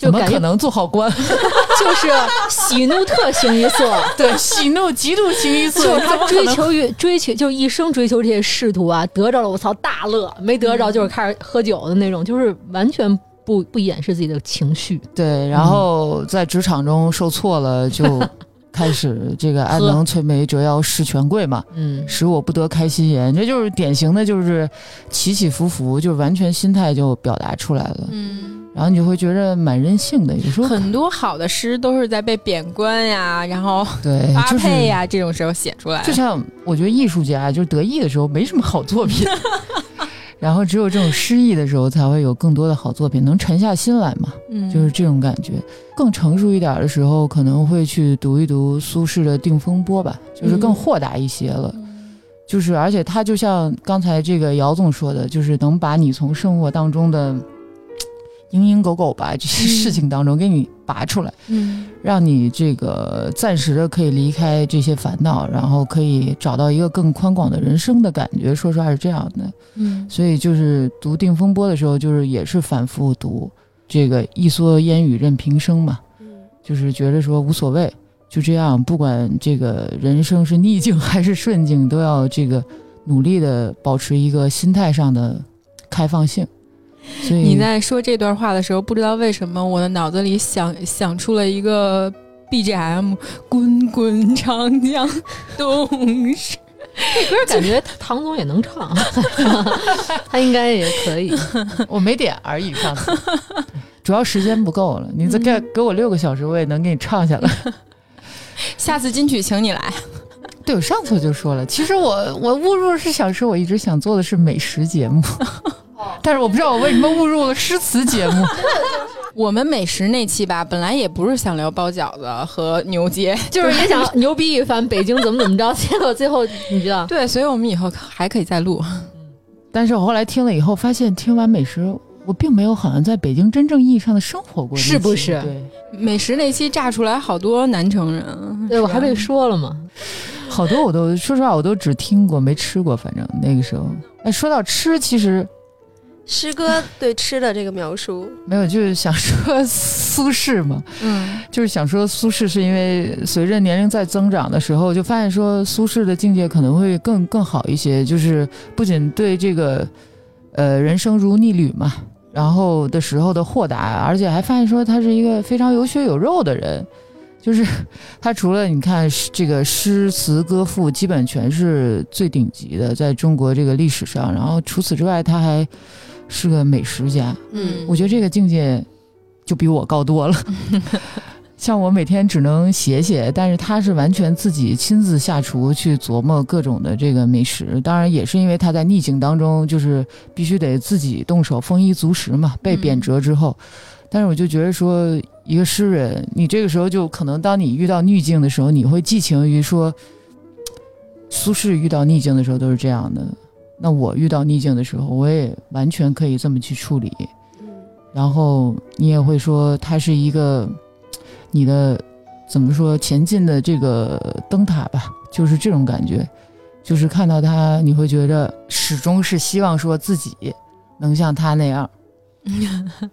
就感觉可能做好官？就是喜怒特形于色，对，喜怒极度形于色，就是他追求于追求，就一生追求这些仕途啊，得着了我操大乐，没得着就是开始喝酒的那种，就是完全不不掩饰自己的情绪。对，然后在职场中受挫了，就 开始这个安能摧眉折腰事权贵嘛，嗯，使我不得开心颜，这就是典型的，就是起起伏伏，就完全心态就表达出来了。嗯，然后你就会觉得蛮任性的，有时候很多好的诗都是在被贬官呀，然后对发就是配呀、这种时候写出来的。就像我觉得艺术家就是得意的时候没什么好作品，然后只有这种失意的时候才会有更多的好作品，能沉下心来嘛，嗯，就是这种感觉。更成熟一点的时候，可能会去读一读苏轼的《定风波》吧，就是更豁达一些了。就是而且他就像刚才这个姚总说的，就是能把你从生活当中的嘤嘤狗苟吧这些事情当中给你拔出来。嗯让你这个暂时的可以离开这些烦恼，然后可以找到一个更宽广的人生的感觉。说实话是这样的，嗯所以就是读《定风波》的时候，就是也是反复读这个“一蓑烟雨任平生”嘛，嗯就是觉得说无所谓，就这样，不管这个人生是逆境还是顺境，都要这个努力的保持一个心态上的开放性。你在说这段话的时候，不知道为什么我的脑子里想想出了一个 BGM，滚滚长江 东逝。这歌感觉唐总也能唱，他应该也可以。我没点而已，上次主要时间不够了。你再给给我六个小时，我也能给你唱下来。下次金曲请你来。对，我上次就说了，其实我我误入是想说，我一直想做的是美食节目，但是我不知道我为什么误入了诗词节目。我们美食那期吧，本来也不是想聊包饺子和牛街，就是也想牛逼一番，北京怎么怎么着，结果最后你知道，对，所以我们以后还可以再录。但是我后来听了以后，发现听完美食，我并没有好像在北京真正意义上的生活过，是不是对，美食那期炸出来好多南城人，对我还被被说了嘛。好多我都说实话，我都只听过没吃过，反正那个时候。哎，说到吃，其实诗歌对吃的这个描述，没有，就是想说苏轼嘛，嗯就是想说苏轼是因为随着年龄在增长的时候，就发现说苏轼的境界可能会更更好一些，就是不仅对这个呃人生如逆旅嘛，然后的时候的豁达，而且还发现说他是一个非常有血有肉的人。就是他除了你看这个诗词歌赋，基本全是最顶级的，在中国这个历史上。然后除此之外，他还是个美食家。嗯我觉得这个境界就比我高多了。像我每天只能写写，但是他是完全自己亲自下厨去琢磨各种的这个美食。当然也是因为他在逆境当中，就是必须得自己动手丰衣足食嘛，被贬谪之后。但是我就觉得说，一个诗人，你这个时候就可能当你遇到逆境的时候，你会寄情于说，苏轼遇到逆境的时候都是这样的。那我遇到逆境的时候，我也完全可以这么去处理。然后你也会说，它是一个你的怎么说前进的这个灯塔吧，就是这种感觉，就是看到它，你会觉得始终是希望说自己能像他那样。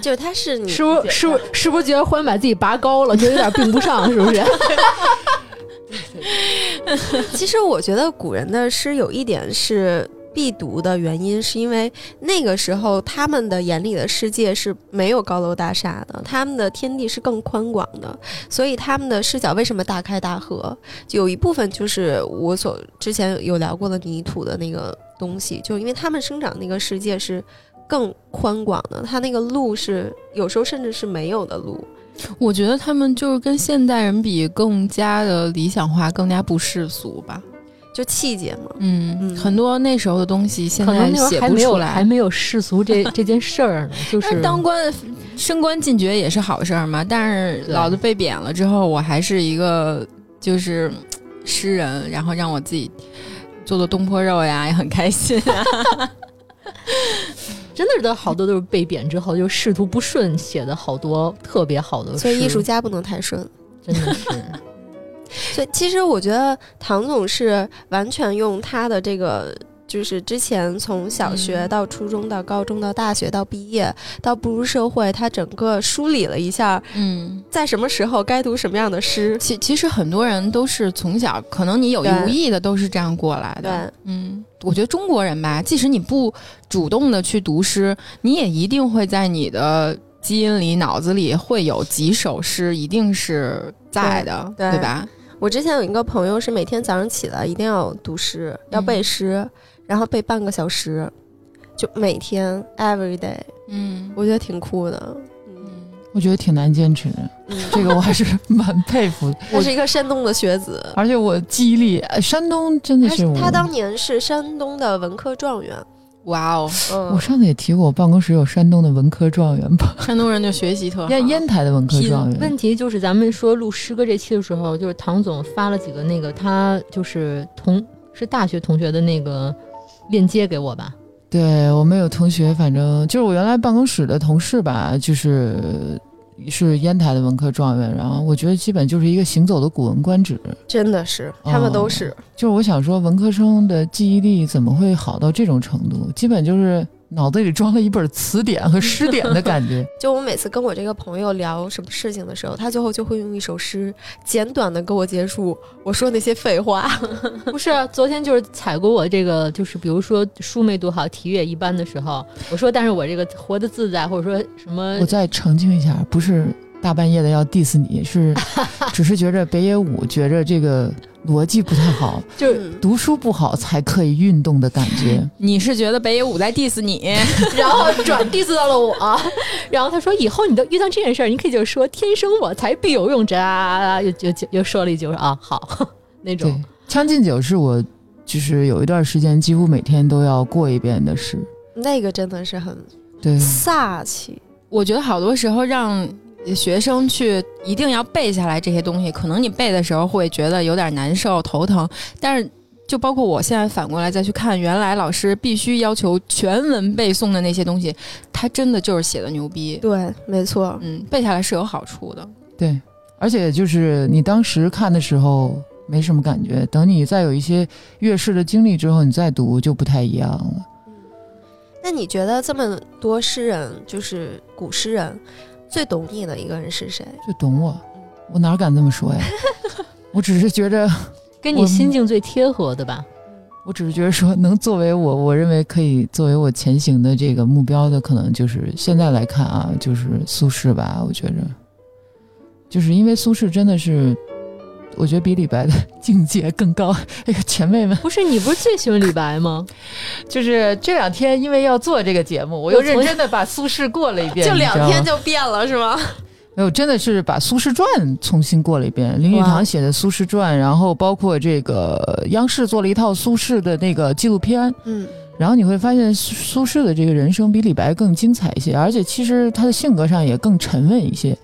就是它是你是不是是不是是不是觉得忽然把自己拔高了，就有点并不上，是不是？其实我觉得古人的诗有一点是必读的原因，是因为那个时候他们的眼里的世界是没有高楼大厦的，他们的天地是更宽广的，所以他们的视角为什么大开大合？有一部分就是我所之前有聊过的泥土的那个东西，就因为他们生长那个世界是更宽广的，它那个路是有时候甚至是没有的路。我觉得他们就是跟现代人比更加的理想化，更加不世俗吧。就气节嘛，嗯，嗯很多那时候的东西现在写不出来还。没有世俗这 这件事儿呢，就是当官升官进爵也是好事儿嘛。但是老子被贬了之后，我还是一个就是嗯诗人，然后让我自己做做东坡肉呀，也很开心、啊。真的是的好多都是被贬之后就仕途不顺，写的好多特别好的诗。所以艺术家不能太顺。真的是。所以其实我觉得唐总是完全用他的这个。就是之前从小学到初中到高中到大学到毕业到步入社会，他整个梳理了一下，嗯，在什么时候该读什么样的诗。其其实很多人都是从小，可能你有意无意的都是这样过来的。对，嗯，我觉得中国人吧，即使你不主动的去读诗，你也一定会在你的基因里、脑子里会有几首诗，一定是在的，对对吧？我之前有一个朋友是每天早上起来一定要读诗，要背诗，然后背半个小时，就每天 every day，嗯我觉得挺酷的。嗯，我觉得挺难坚持的，嗯这个我还是 蛮佩服的。他是一个山东的学子，而且我记忆力，呃山东真的他是。他当年是山东的文科状元。哇哦，嗯我，上次也提过，我办公室有山东的文科状元吧，山东人就学习特好。烟烟台的文科状元。问题就是咱们说录诗歌这期的时候，就是唐总发了几个那个他就是同是大学同学的那个链接给我吧。对我们有同学，反正就是我原来办公室的同事吧，就是是烟台的文科状元，然后我觉得基本就是一个行走的古文观止。真的是，他们都是。就是我想说，文科生的记忆力怎么会好到这种程度？基本就是脑子里装了一本词典和诗典的感觉。就我每次跟我这个朋友聊什么事情的时候，他最后就会用一首诗简短的跟我结束我说那些废话。不是，昨天就是踩过我这个，就是比如说书没读好，题也一般的时候，我说，但是我这个活得自在，或者说什么我再澄清一下，不是大半夜的要 diss 你，是 只是觉着北野武觉着这个逻辑不太好，就读书不好才可以运动的感觉。你是觉得北野武在 diss 你？然后转 diss 到了我，然后他说以后你都遇到这件事儿，你可以就说天生我材必有用，这又就就又说了一句说啊好 那种，，《将进酒》是我就是有一段时间几乎每天都要过一遍的事。那个真的是很对，飒气。我觉得好多时候让学生去一定要背下来这些东西，可能你背的时候会觉得有点难受、头疼，但是就包括我现在反过来再去看，原来老师必须要求全文背诵的那些东西，他真的就是写的牛逼。对，没错。嗯，背下来是有好处的。对，而且就是你当时看的时候没什么感觉，等你再有一些阅世的经历之后，你再读就不太一样了。那你觉得这么多诗人，就是古诗人，最懂你的一个人是谁？最懂我，我哪敢这么说呀？我只是觉着，跟你心境最贴合的吧。我只是觉得说，能作为我，我认为可以作为我前行的这个目标的，可能就是现在来看啊，就是苏轼吧。我觉着，就是因为苏轼真的是，我觉得比李白的境界更高。哎呀，前辈们，不是你不是最喜欢李白吗？就是这两天因为要做这个节目，我又认真的把苏轼过了一遍，就两天就变了是吗？没有，真的是把《苏轼传》重新过了一遍。林语堂写的《苏轼传》，然后包括这个央视做了一套苏轼的那个纪录片，嗯，然后你会发现苏苏轼的这个人生比李白更精彩一些，而且其实他的性格上也更沉稳一些。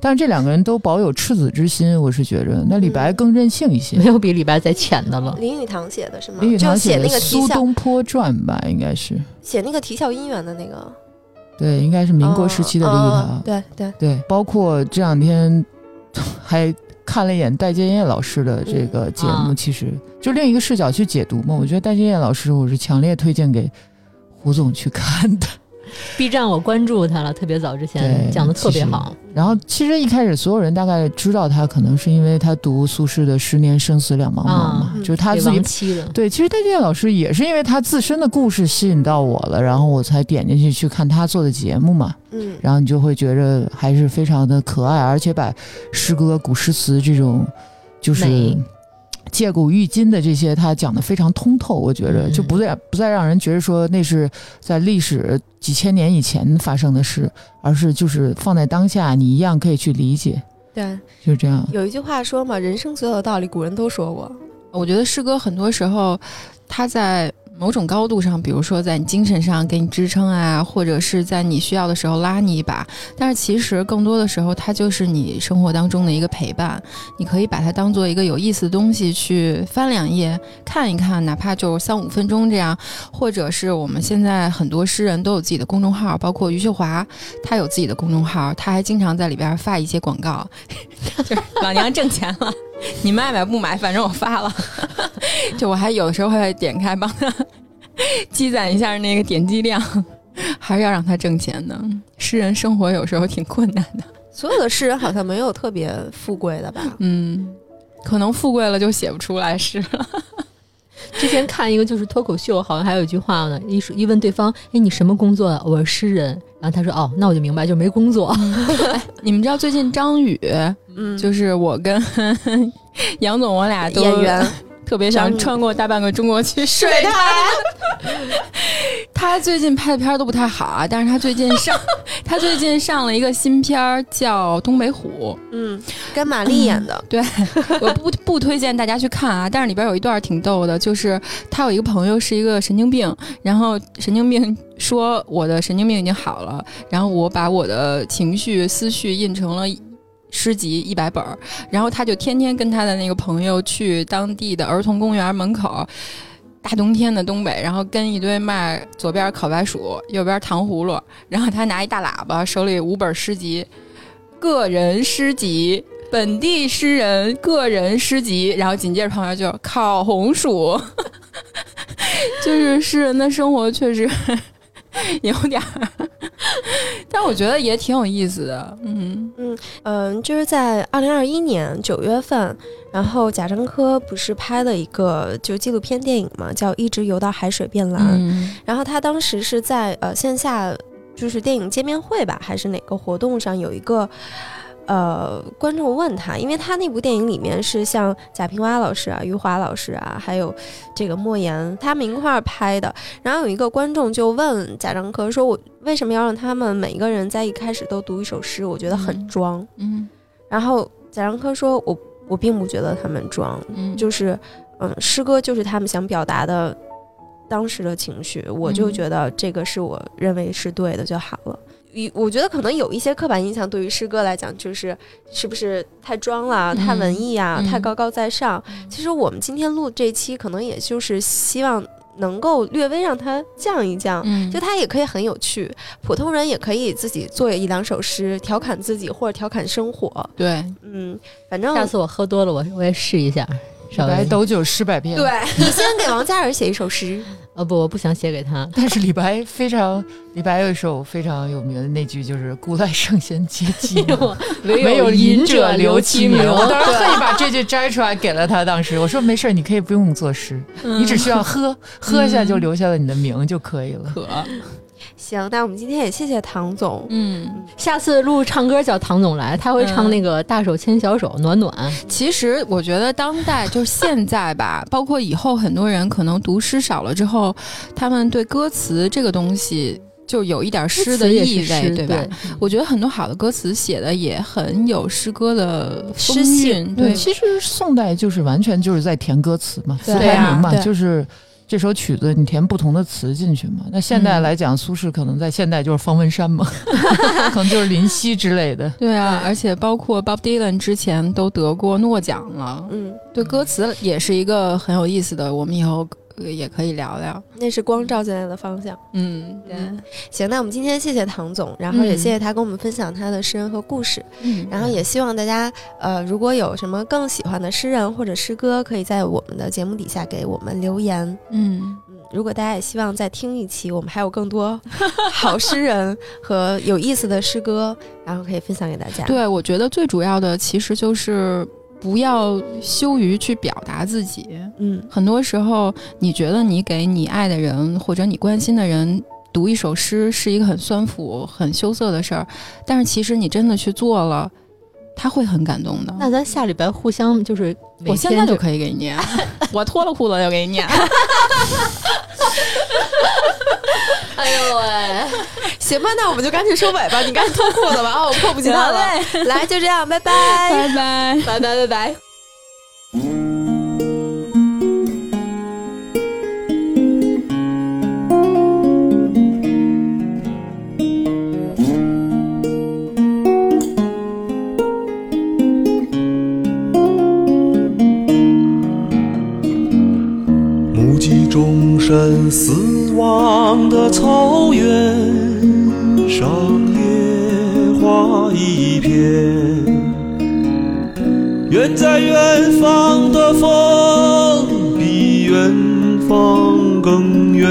但是这两个人都保有赤子之心，我是觉着，那李白更任性一些。没有比李白再浅的了。林语堂写的是吗？林语堂就写的《那个，苏东坡传》吧，应该是写那个啼笑姻缘的那个对，应该是民国时期的林语堂。对对，对，包括这两天还看了一眼戴建业老师的这个节目，其实就另一个视角去解读嘛。我觉得戴建业老师，我是强烈推荐给胡总去看的。B 站我关注他了，特别早之前对讲的特别好。然后其实一开始所有人大概知道他，可能是因为他读苏轼的“十年生死两茫茫”嘛，啊就是他给自己对，其实戴建老师也是因为他自身的故事吸引到我了，然后我才点进去去看他做的节目嘛。嗯，然后你就会觉得还是非常的可爱，而且把诗歌、古诗词这种就是美借古喻今的这些，他讲的非常通透。我觉着嗯就不再不再让人觉得说那是在历史几千年以前发生的事，而是就是放在当下，你一样可以去理解，对，就是这样。有一句话说嘛，人生所有的道理，古人都说过。我觉得诗歌很多时候，他在某种高度上，比如说在你精神上给你支撑啊，或者是在你需要的时候拉你一把。但是其实更多的时候，它就是你生活当中的一个陪伴。你可以把它当做一个有意思的东西去翻两页看一看，哪怕就三五分钟这样。或者是我们现在很多诗人都有自己的公众号，包括余秀华，他有自己的公众号，他还经常在里边发一些广告，就是老娘挣钱了，你们爱买不买，反正我发了。就我还有的时候会点开帮他 积攒一下那个点击量，还是要让他挣钱的。诗人生活有时候挺困难的，所有的诗人好像没有特别富贵的吧？嗯，可能富贵了就写不出来诗了。之前看一个就是脱口秀，好像还有一句话呢，一说一问对方，哎，你什么工作的？我是诗人。然后他说，哦，那我就明白，就没工作。哎你们知道最近张宇，嗯，就是我跟杨总，我俩都演员特别想穿过大半个中国去睡他。他最近拍的片儿都不太好啊，但是他最近上，他最近上了一个新片儿叫《东北虎》，嗯，跟马丽演的，对，我不 不推荐大家去看啊，但是里边有一段挺逗的，就是他有一个朋友是一个神经病，然后神经病说我的神经病已经好了，然后我把我的情绪思绪印成了。诗集一百本儿，然后他就天天跟他的那个朋友去当地的儿童公园门口，大冬天的东北，然后跟一堆卖左边烤白薯，右边糖葫芦，然后他拿一大喇叭，手里五本诗集，个人诗集。本地诗人个人诗集，然后紧接着旁边就烤红薯，就是诗人的生活确实有点儿，但我觉得也挺有意思的。嗯嗯嗯，就是在二零二一年九月份，然后贾樟柯不是拍了一个就纪录片电影嘛，叫《一直游到海水变蓝》，嗯然后他当时是在呃线下就是电影见面会吧，还是哪个活动上有一个。呃，观众问他，因为他那部电影里面是像贾平凹老师啊、余华老师啊，还有这个莫言他们一块儿拍的。然后有一个观众就问贾樟柯说：“我为什么要让他们每一个人在一开始都读一首诗？我觉得很装。嗯然后贾樟柯说：“我我并不觉得他们装，嗯，就是嗯，诗歌就是他们想表达的当时的情绪，我就嗯觉得这个是我认为是对的就好了。一我觉得可能有一些刻板印象，对于诗歌来讲，就是是不是太装了、太文艺啊、嗯太高高在上。其实我们今天录这期，可能也就是希望能够略微让它降一降。嗯就它也可以很有趣，普通人也可以自己做一两首诗，调侃自己或者调侃生活。对，嗯，反正下次我喝多了，我我也试一下，稍微。白斗酒诗百篇。对 你先给王嘉尔写一首诗，呃不，我不想写给他。但是李白非常，李白有一首非常有名的那句，就是“古来圣贤皆寂寞，唯有饮者留其名”。我当时特意把这句摘出来给了他。当时我说没事，你可以不用作诗，你只需要喝，喝一下就留下了你的名就可以了。可行，那我们今天也谢谢唐总。嗯。下次录唱歌叫唐总来，他会唱那个大手牵小手，暖暖。其实我觉得当代就是现在吧，包括以后很多人可能读诗少了之后，他们对歌词这个东西就有一点诗的意味，对吧？我觉得很多好的歌词写的也很有诗歌的诗风韵，对，其实宋代就是完全就是在填歌词嘛，对词牌名嘛，对就是这首曲子你填不同的词进去嘛。那现代来讲，苏轼可能在现代就是方文山嘛，可能就是林夕之类的。对啊，而且包括 Bob Dylan 之前都得过诺奖了，嗯，对歌词也是一个很有意思的，我们以后呃也可以聊聊。那是光照进来的方向。嗯，对，行，那我们今天谢谢唐总，然后也嗯谢谢他跟我们分享他的诗人和故事，嗯然后也希望大家呃，如果有什么更喜欢的诗人或者诗歌，可以在我们的节目底下给我们留言。嗯，嗯，如果大家也希望再听一期，我们还有更多好诗人和有意思的诗歌，然后可以分享给大家。，对，我觉得最主要的其实就是不要羞于去表达自己。嗯，很多时候，你觉得你给你爱的人或者你关心的人读一首诗是一个很酸腐、很羞涩的事儿，但是其实你真的去做了，他会很感动的。那咱下礼拜互相就是每我现在就可以给你念，我脱了裤子就给你念。哎呦喂。行吧，那我们就赶紧收尾吧，你赶紧脱裤子吧，啊，我迫不及待了。来，就这样，拜拜，拜拜。拜拜，拜拜。终身死亡的草原上，野花一片。远在远方的风，比远方更远。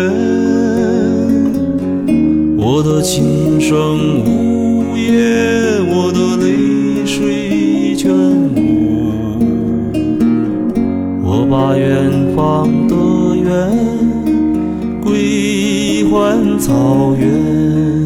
我的琴声呜咽，我的泪水全无。我把远方的远归还草原。